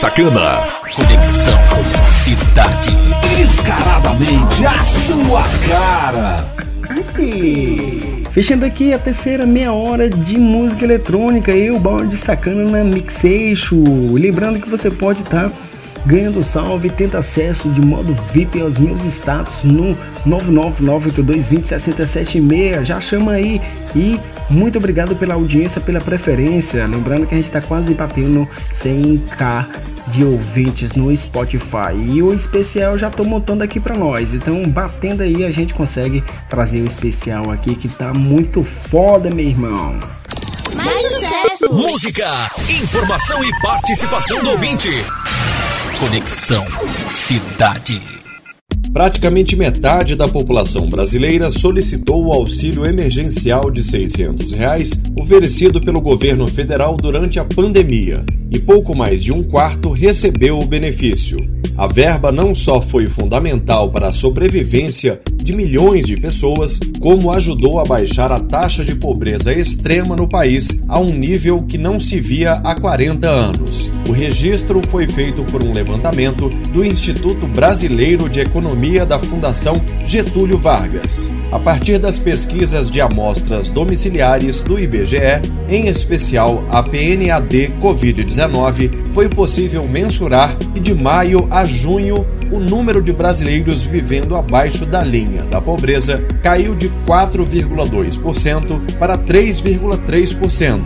Sacana. Conexão Cidade. Descaradamente a sua cara. Fechando aqui a terceira meia hora de música eletrônica, eu, Balde Sacana na Mixeixo. Lembrando que você pode estar ganhando salve e tendo acesso de modo VIP aos meus status no 99982206776. Já chama aí e muito obrigado pela audiência, pela preferência. Lembrando que a gente está quase batendo 100k de ouvintes no Spotify. E o especial já tô montando aqui para nós. Então, batendo aí, a gente consegue trazer o especial aqui que tá muito foda, meu irmão. Mais sucesso! Música, informação e participação do ouvinte. Conexão Cidade. Praticamente metade da população brasileira solicitou o auxílio emergencial de 600 reais oferecido pelo governo federal durante a pandemia e pouco mais de um quarto recebeu o benefício. A verba não só foi fundamental para a sobrevivência de milhões de pessoas, como ajudou a baixar a taxa de pobreza extrema no país a um nível que não se via há 40 anos. O registro foi feito por um levantamento do Instituto Brasileiro de Economia da Fundação Getúlio Vargas. A partir das pesquisas de amostras domiciliares do IBGE, em especial a PNAD Covid-19, foi possível mensurar que de maio a junho o número de brasileiros vivendo abaixo da linha da pobreza caiu de 4,2% para 3,3%,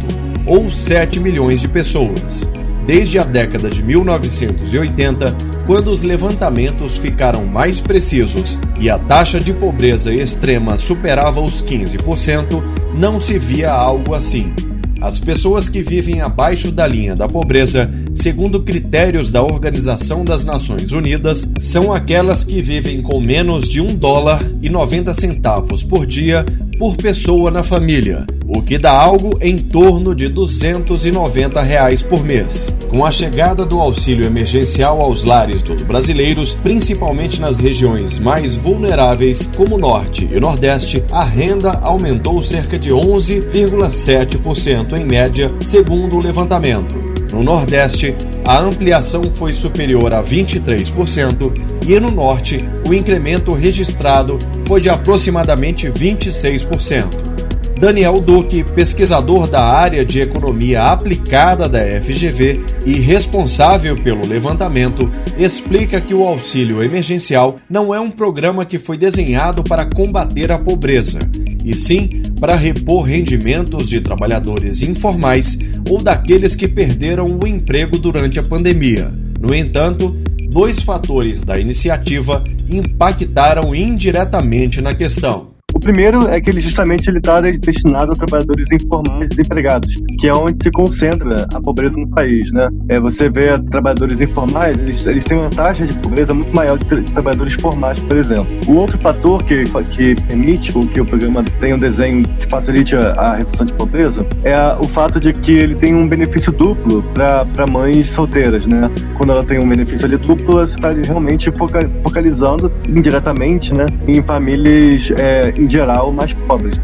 ou 7 milhões de pessoas. Desde a década de 1980, quando os levantamentos ficaram mais precisos e a taxa de pobreza extrema superava os 15%, não se via algo assim. As pessoas que vivem abaixo da linha da pobreza, segundo critérios da Organização das Nações Unidas, são aquelas que vivem com menos de um dólar e 90 centavos por dia por pessoa na família, o que dá algo em torno de 290 reais por mês. Com a chegada do auxílio emergencial aos lares dos brasileiros, principalmente nas regiões mais vulneráveis, como Norte e Nordeste, a renda aumentou cerca de 11,7% em média, segundo o levantamento. No Nordeste, a ampliação foi superior a 23% e no Norte, o incremento registrado foi de aproximadamente 26%. Daniel Duque, pesquisador da área de economia aplicada da FGV e responsável pelo levantamento, explica que o auxílio emergencial não é um programa que foi desenhado para combater a pobreza, e sim para repor rendimentos de trabalhadores informais ou daqueles que perderam o emprego durante a pandemia. No entanto, dois fatores da iniciativa impactaram indiretamente na questão. O primeiro é que ele justamente ele está destinado a trabalhadores informais desempregados, que é onde se concentra a pobreza no país, né? É, você vê trabalhadores informais, eles, eles têm uma taxa de pobreza muito maior do que trabalhadores formais, por exemplo. O outro fator que, que permite que o programa tenha um desenho que facilite a, a redução de pobreza é a, o fato de que ele tem um benefício duplo para mães solteiras, né? Quando ela tem um benefício ali duplo, você está realmente foca, focalizando indiretamente, né, em famílias é, em geral, mais pobres.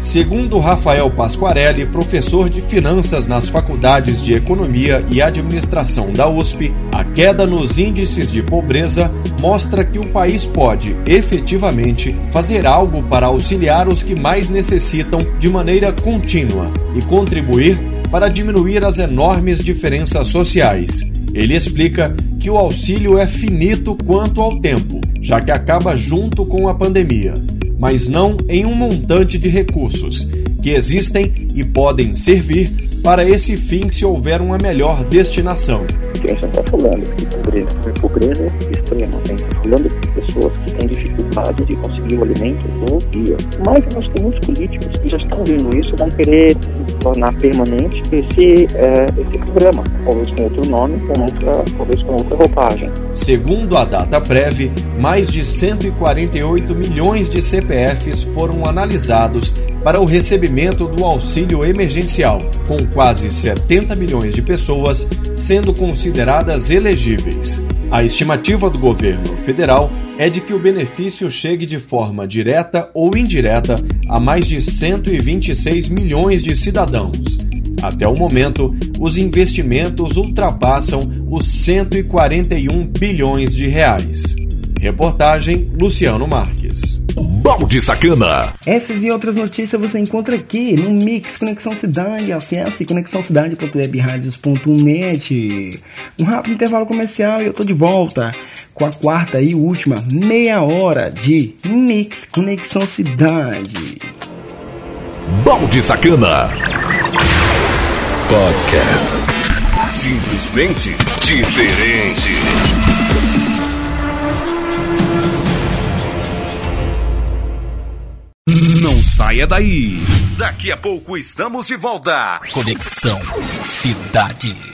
Segundo Rafael Pasquarelli, professor de finanças nas faculdades de Economia e Administração da USP, a queda nos índices de pobreza mostra que o país pode, efetivamente, fazer algo para auxiliar os que mais necessitam de maneira contínua e contribuir para diminuir as enormes diferenças sociais. Ele explica que o auxílio é finito quanto ao tempo, já que acaba junto com a pandemia mas não em um montante de recursos, que existem e podem servir para esse fim se houver uma melhor destinação. Está falando de pobreza pobreza extrema, a gente está falando de pessoas que têm dificuldade de conseguir o alimento do dia. Mas nós temos políticos que já estão vendo isso, vão querer tornar permanente esse, é, esse programa, talvez com outro nome, com outra, talvez com outra roupagem. Segundo a data prévia, mais de 148 milhões de CPFs foram analisados para o recebimento do auxílio emergencial, com quase 70 milhões de pessoas sendo consideradas elegíveis. A estimativa do governo federal é de que o benefício chegue de forma direta ou indireta a mais de 126 milhões de cidadãos. Até o momento, os investimentos ultrapassam os 141 bilhões de reais. Reportagem Luciano Marques. Balde Sacana. Essas e outras notícias você encontra aqui no Mix Conexão Cidade. Acesse conexãocidade.webradios.net. Um rápido intervalo comercial e eu tô de volta com a quarta e última meia hora de Mix Conexão Cidade. Balde Sacana. Podcast. Simplesmente diferente. Não saia daí. Daqui a pouco estamos de volta. Conexão Cidade.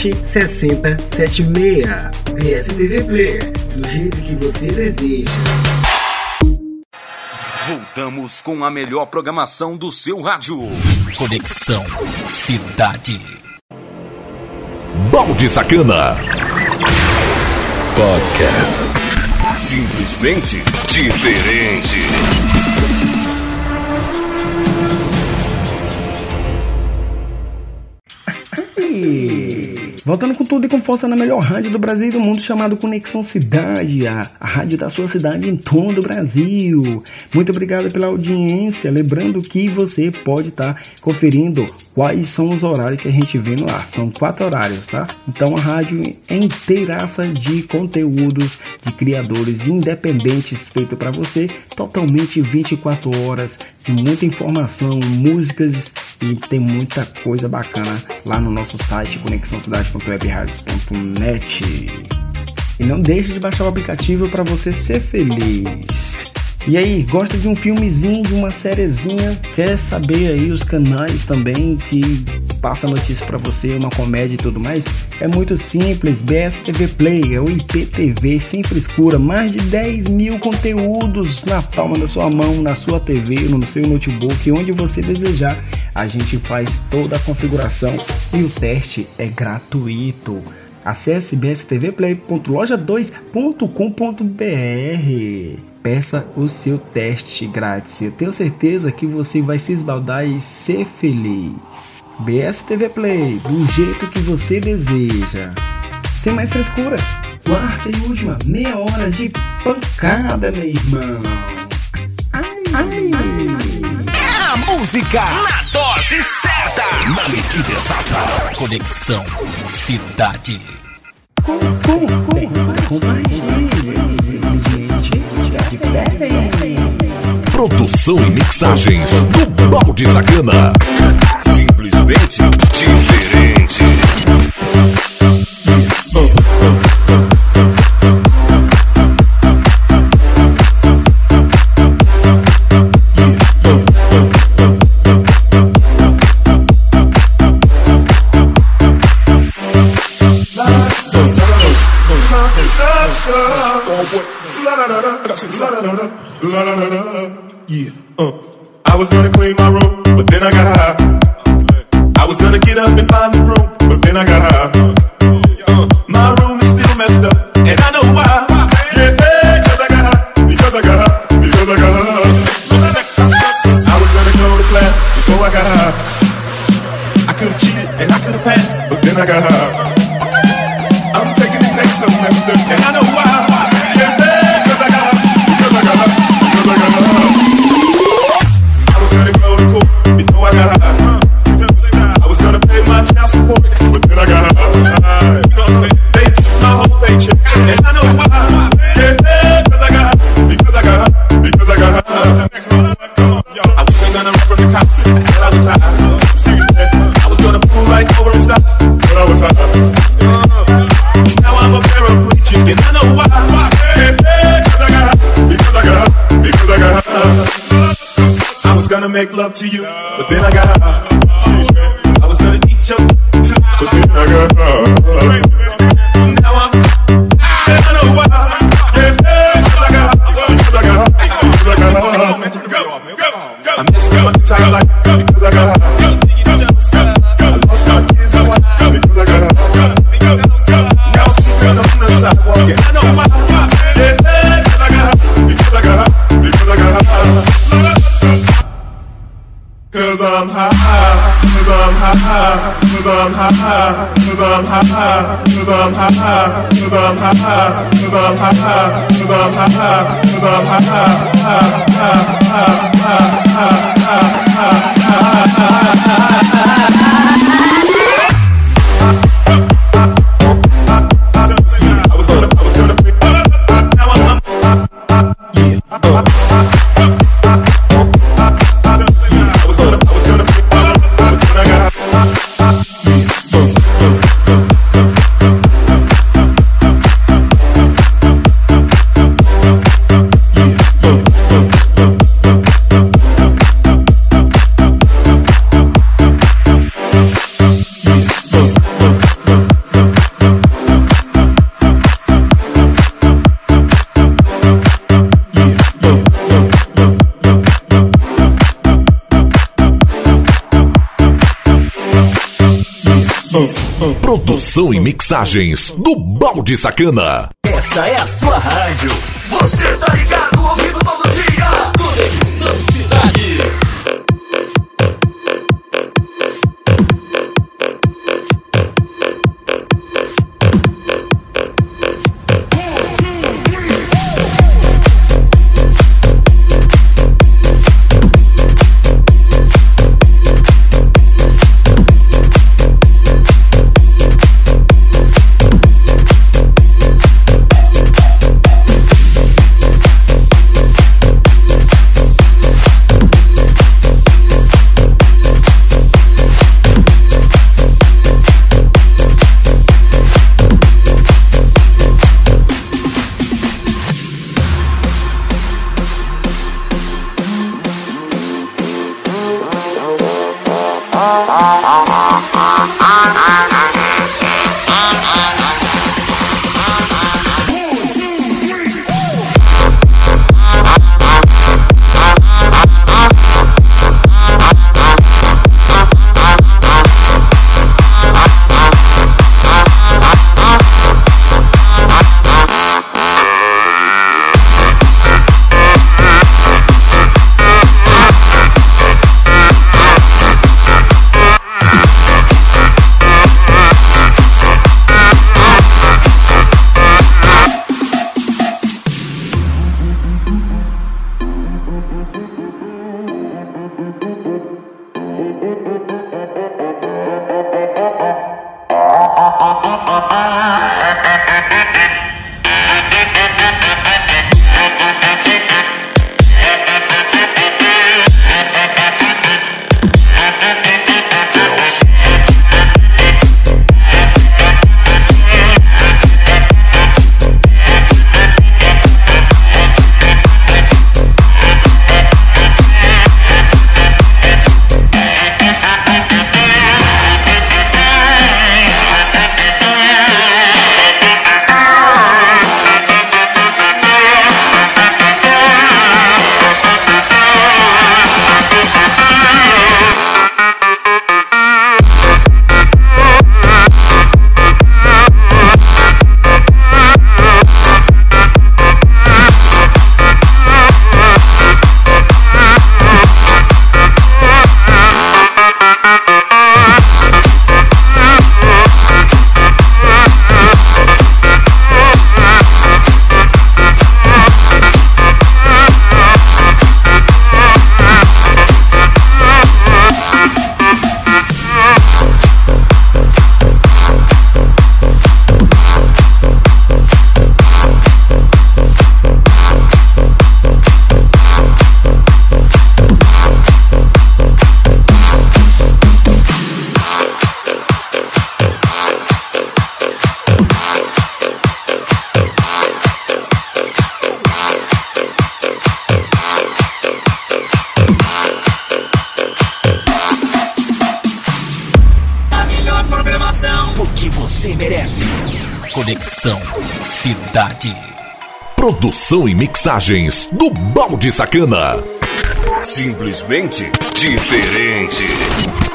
6076. BSTV Player, do jeito que você deseja. Voltamos com a melhor programação do seu rádio. Conexão Cidade. Balde Sacana. Podcast. Simplesmente diferente. Voltando com tudo e com força na melhor rádio do Brasil e do mundo, chamado Conexão Cidade, a, a rádio da sua cidade em todo o Brasil. Muito obrigado pela audiência. Lembrando que você pode estar tá conferindo quais são os horários que a gente vê no ar. São quatro horários, tá? Então a rádio é inteiraça de conteúdos de criadores independentes feito para você, totalmente 24 horas, de muita informação, músicas e tem muita coisa bacana lá no nosso site conexãocidade.webradios.net. E não deixe de baixar o aplicativo para você ser feliz. E aí, gosta de um filmezinho, de uma sériezinha? Quer saber aí os canais também que passa notícia para você, uma comédia e tudo mais? É muito simples, BSTV Play, é o IPTV, sem frescura, mais de 10 mil conteúdos na palma da sua mão, na sua TV, no seu notebook, onde você desejar. A gente faz toda a configuração e o teste é gratuito. Acesse bstvplay.loja2.com.br. Peça o seu teste grátis. Eu tenho certeza que você vai se esbaldar e ser feliz. BSTV Play, do jeito que você deseja. Sem mais frescura. Quarta e última meia hora de pancada, meu irmão. Ai, ai, A música na dose certa. Na medida exata. Conexão Cidade. Produção e mixagens do Balde Sacana. Simplesmente diferente. Yeah. Uh. I was gonna clean my room, but then I got high. I was gonna get up and find the room, but then I got high. My room is still messed up, and I know why. Yeah, cause I got high, because I got high, because I got high. I was gonna go to class before I got high. I could've cheated and I could've passed, but then I got high. Love to you, but then I got high, cause I'm high, cause I'm high, cause I'm high, cause I'm high, cause I'm high, cause I'm high, cause I'm I Produção e mixagens do Balde Sacana. Essa é a sua rádio. Você tá ligado, Produção e mixagens do Balde Sacana. Simplesmente diferente.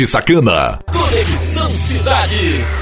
Balde Sacana. Conexão Cidade.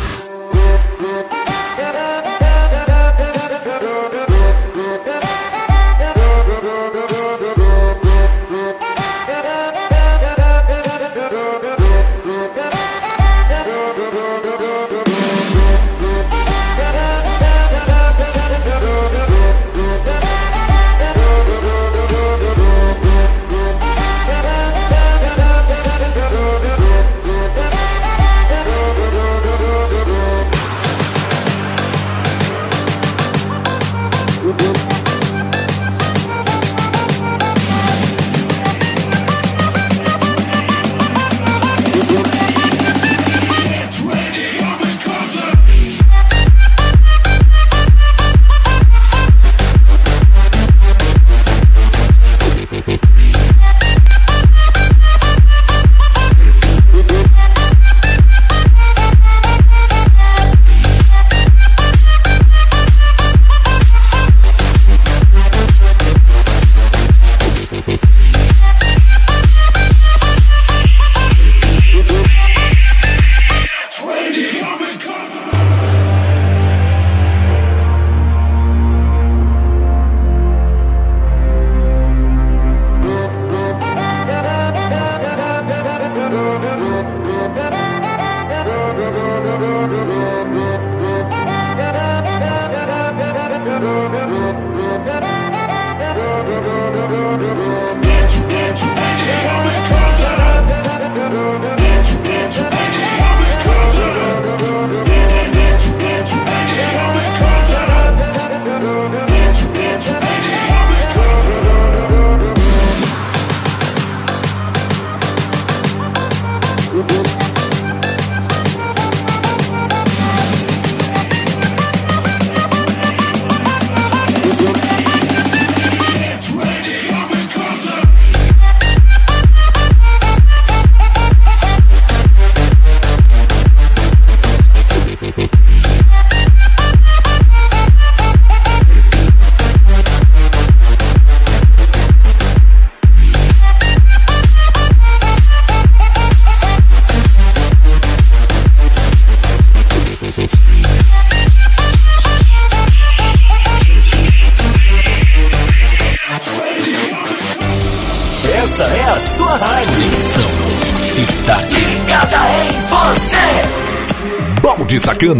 Balde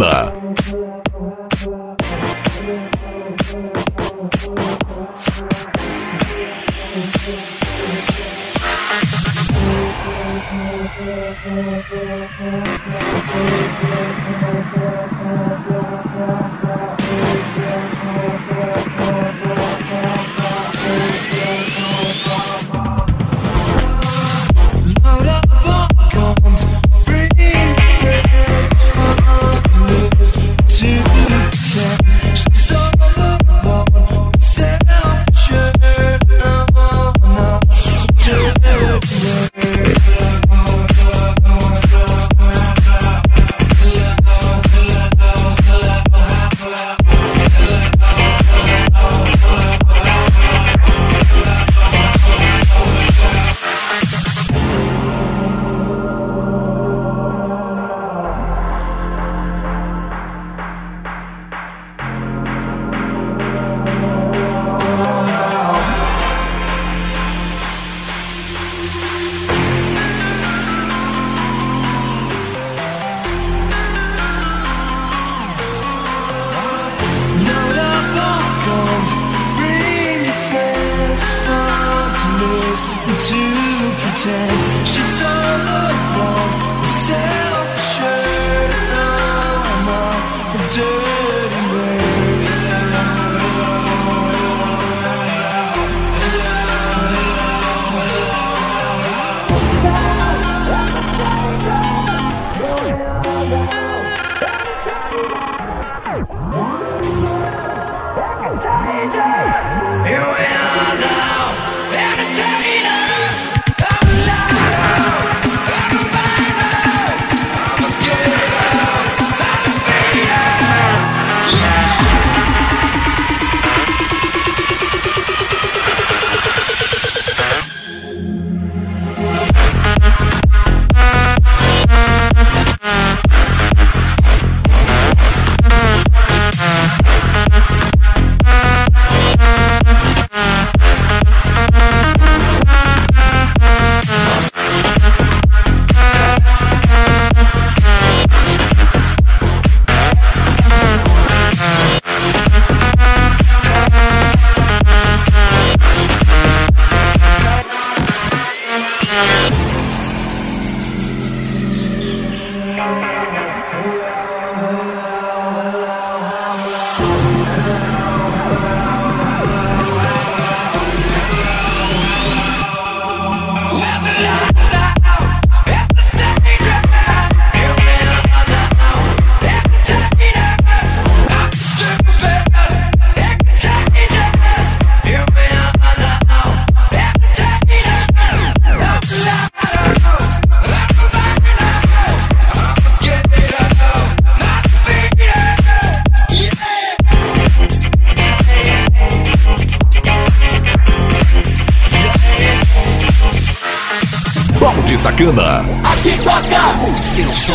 Aqui toca o seu som.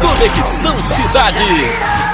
Conexão Cidade.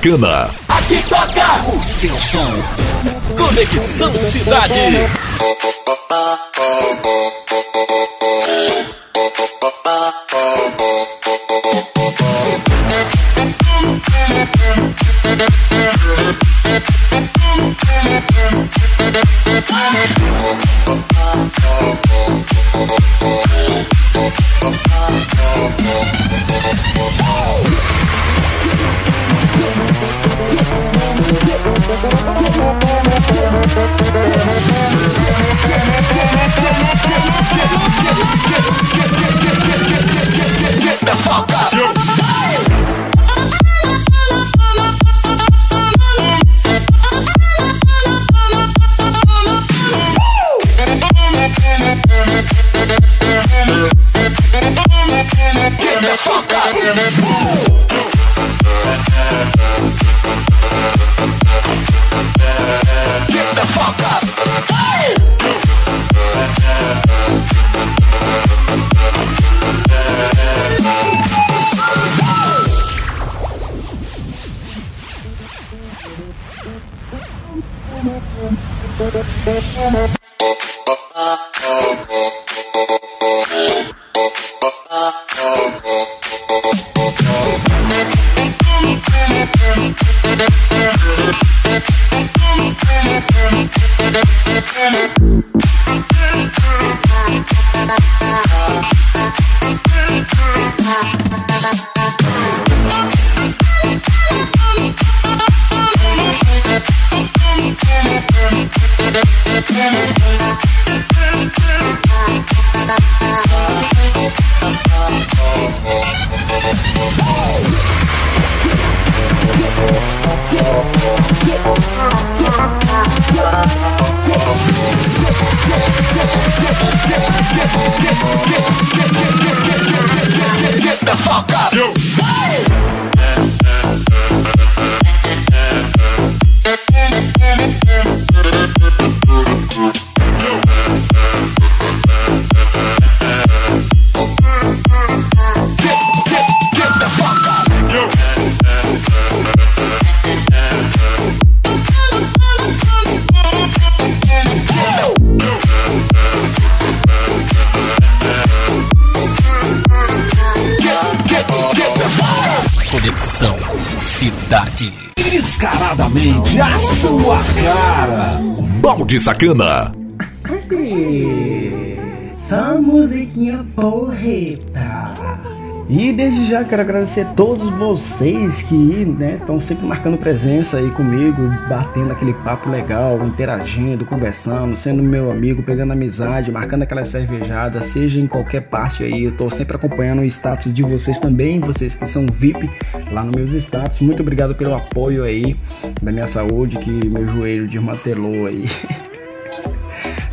Sacana. Aqui toca o seu som. Conexão Cidade. Balde Sacana. Essa musiquinha porreta. E desde já quero agradecer a todos vocês que estão sempre marcando presença aí comigo, batendo aquele papo legal, interagindo, conversando, sendo meu amigo, pegando amizade, marcando aquela cervejada, seja em qualquer parte aí. Eu tô sempre acompanhando o status de vocês também, vocês que são VIP lá nos meus status. Muito obrigado pelo apoio aí da minha saúde, que meu joelho desmantelou aí. *laughs*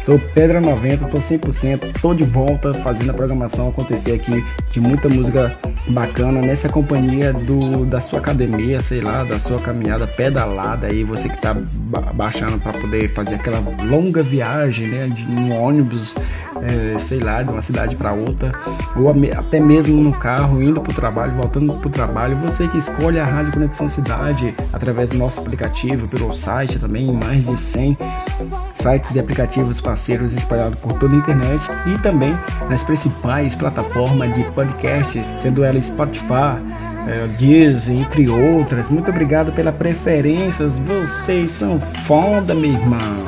Tô Pedra 90, tô 100%, tô de volta fazendo a programação acontecer aqui de muita música bacana nessa companhia do da sua academia, sei lá, da sua caminhada pedalada aí, você que tá ba- baixando para poder fazer aquela longa viagem, né, de um ônibus, é, sei lá, de uma cidade para outra, ou até mesmo no carro, indo pro trabalho, voltando pro trabalho, você que escolhe a Rádio Conexão Cidade através do nosso aplicativo, pelo site também, mais de 100 sites e aplicativos parceiros espalhados por toda a internet e também nas principais plataformas de podcast, sendo ela Spotify, eh, Deezer, entre outras. Muito obrigado pela preferência, vocês são foda, meu irmão.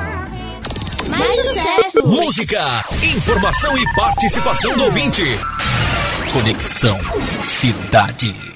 Mais sucesso! Música, informação e participação do ouvinte. Conexão Cidade.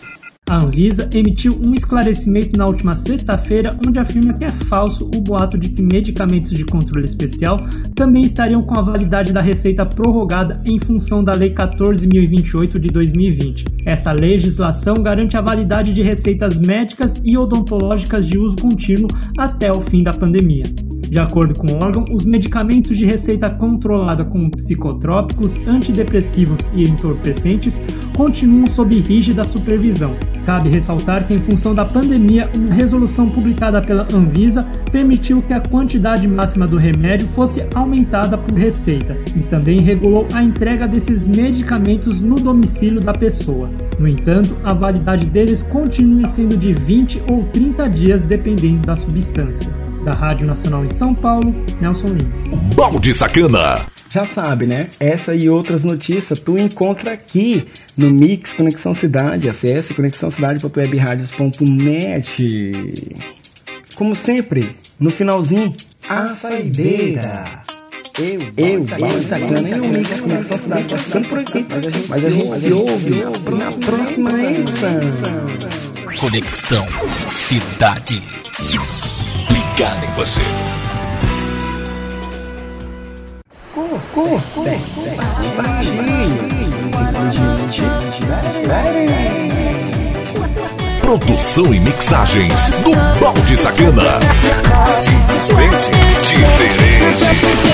A Anvisa emitiu um esclarecimento na última sexta-feira onde afirma que é falso o boato de que medicamentos de controle especial também estariam com a validade da receita prorrogada em função da Lei 14.028 de 2020. Essa legislação garante a validade de receitas médicas e odontológicas de uso contínuo até o fim da pandemia. De acordo com o órgão, os medicamentos de receita controlada como psicotrópicos, antidepressivos e entorpecentes continuam sob rígida supervisão. Cabe ressaltar que, em função da pandemia, uma resolução publicada pela Anvisa permitiu que a quantidade máxima do remédio fosse aumentada por receita e também regulou a entrega desses medicamentos no domicílio da pessoa. No entanto, a validade deles continua sendo de 20 ou 30 dias dependendo da substância. Da Rádio Nacional em São Paulo, Nelson Lima. Balde Sacana. Já sabe, né? Essa e outras notícias tu encontra aqui no Mix Conexão Cidade. Acesse conexãocidade.webradios.net. Como sempre, no finalzinho, a saideira. Eu, eu, Balde Sacana e o Mix Conexão Cidade vai ficando por aqui. Mas a gente, mas a gente se ouve na próxima edição. Conexão Cidade. Ligado em você. Cor, cor, cor, Produção e mixagens do Balde Sacana. Simplesmente diferente.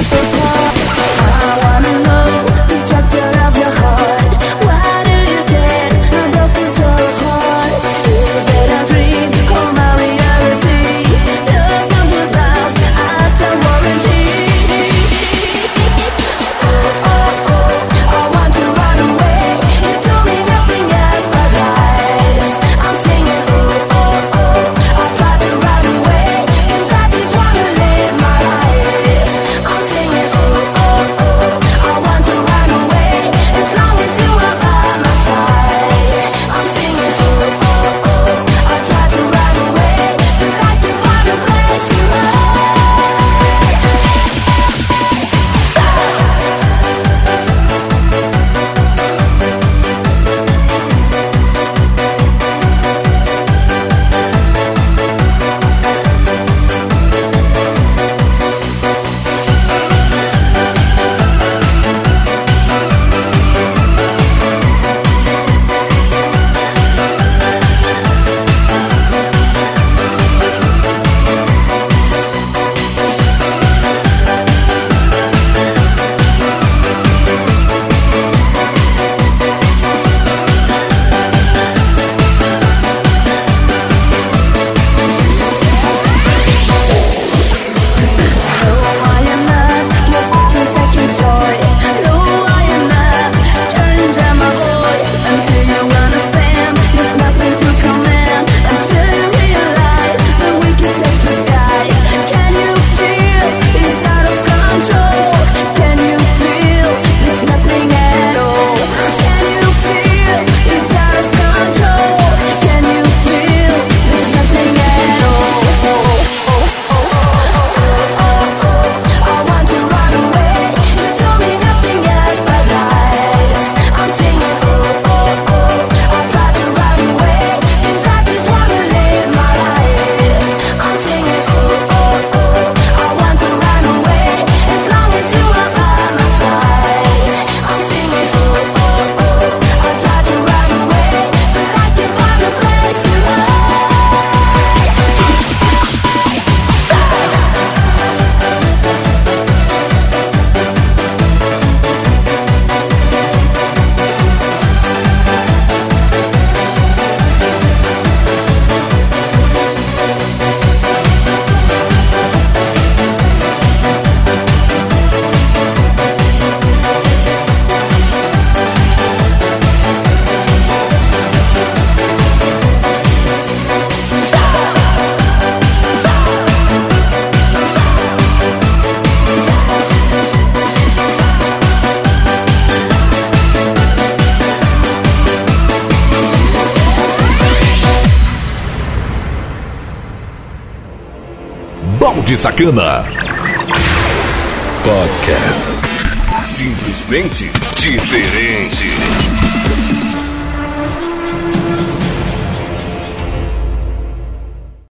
Sacana. Podcast. Simplesmente diferente.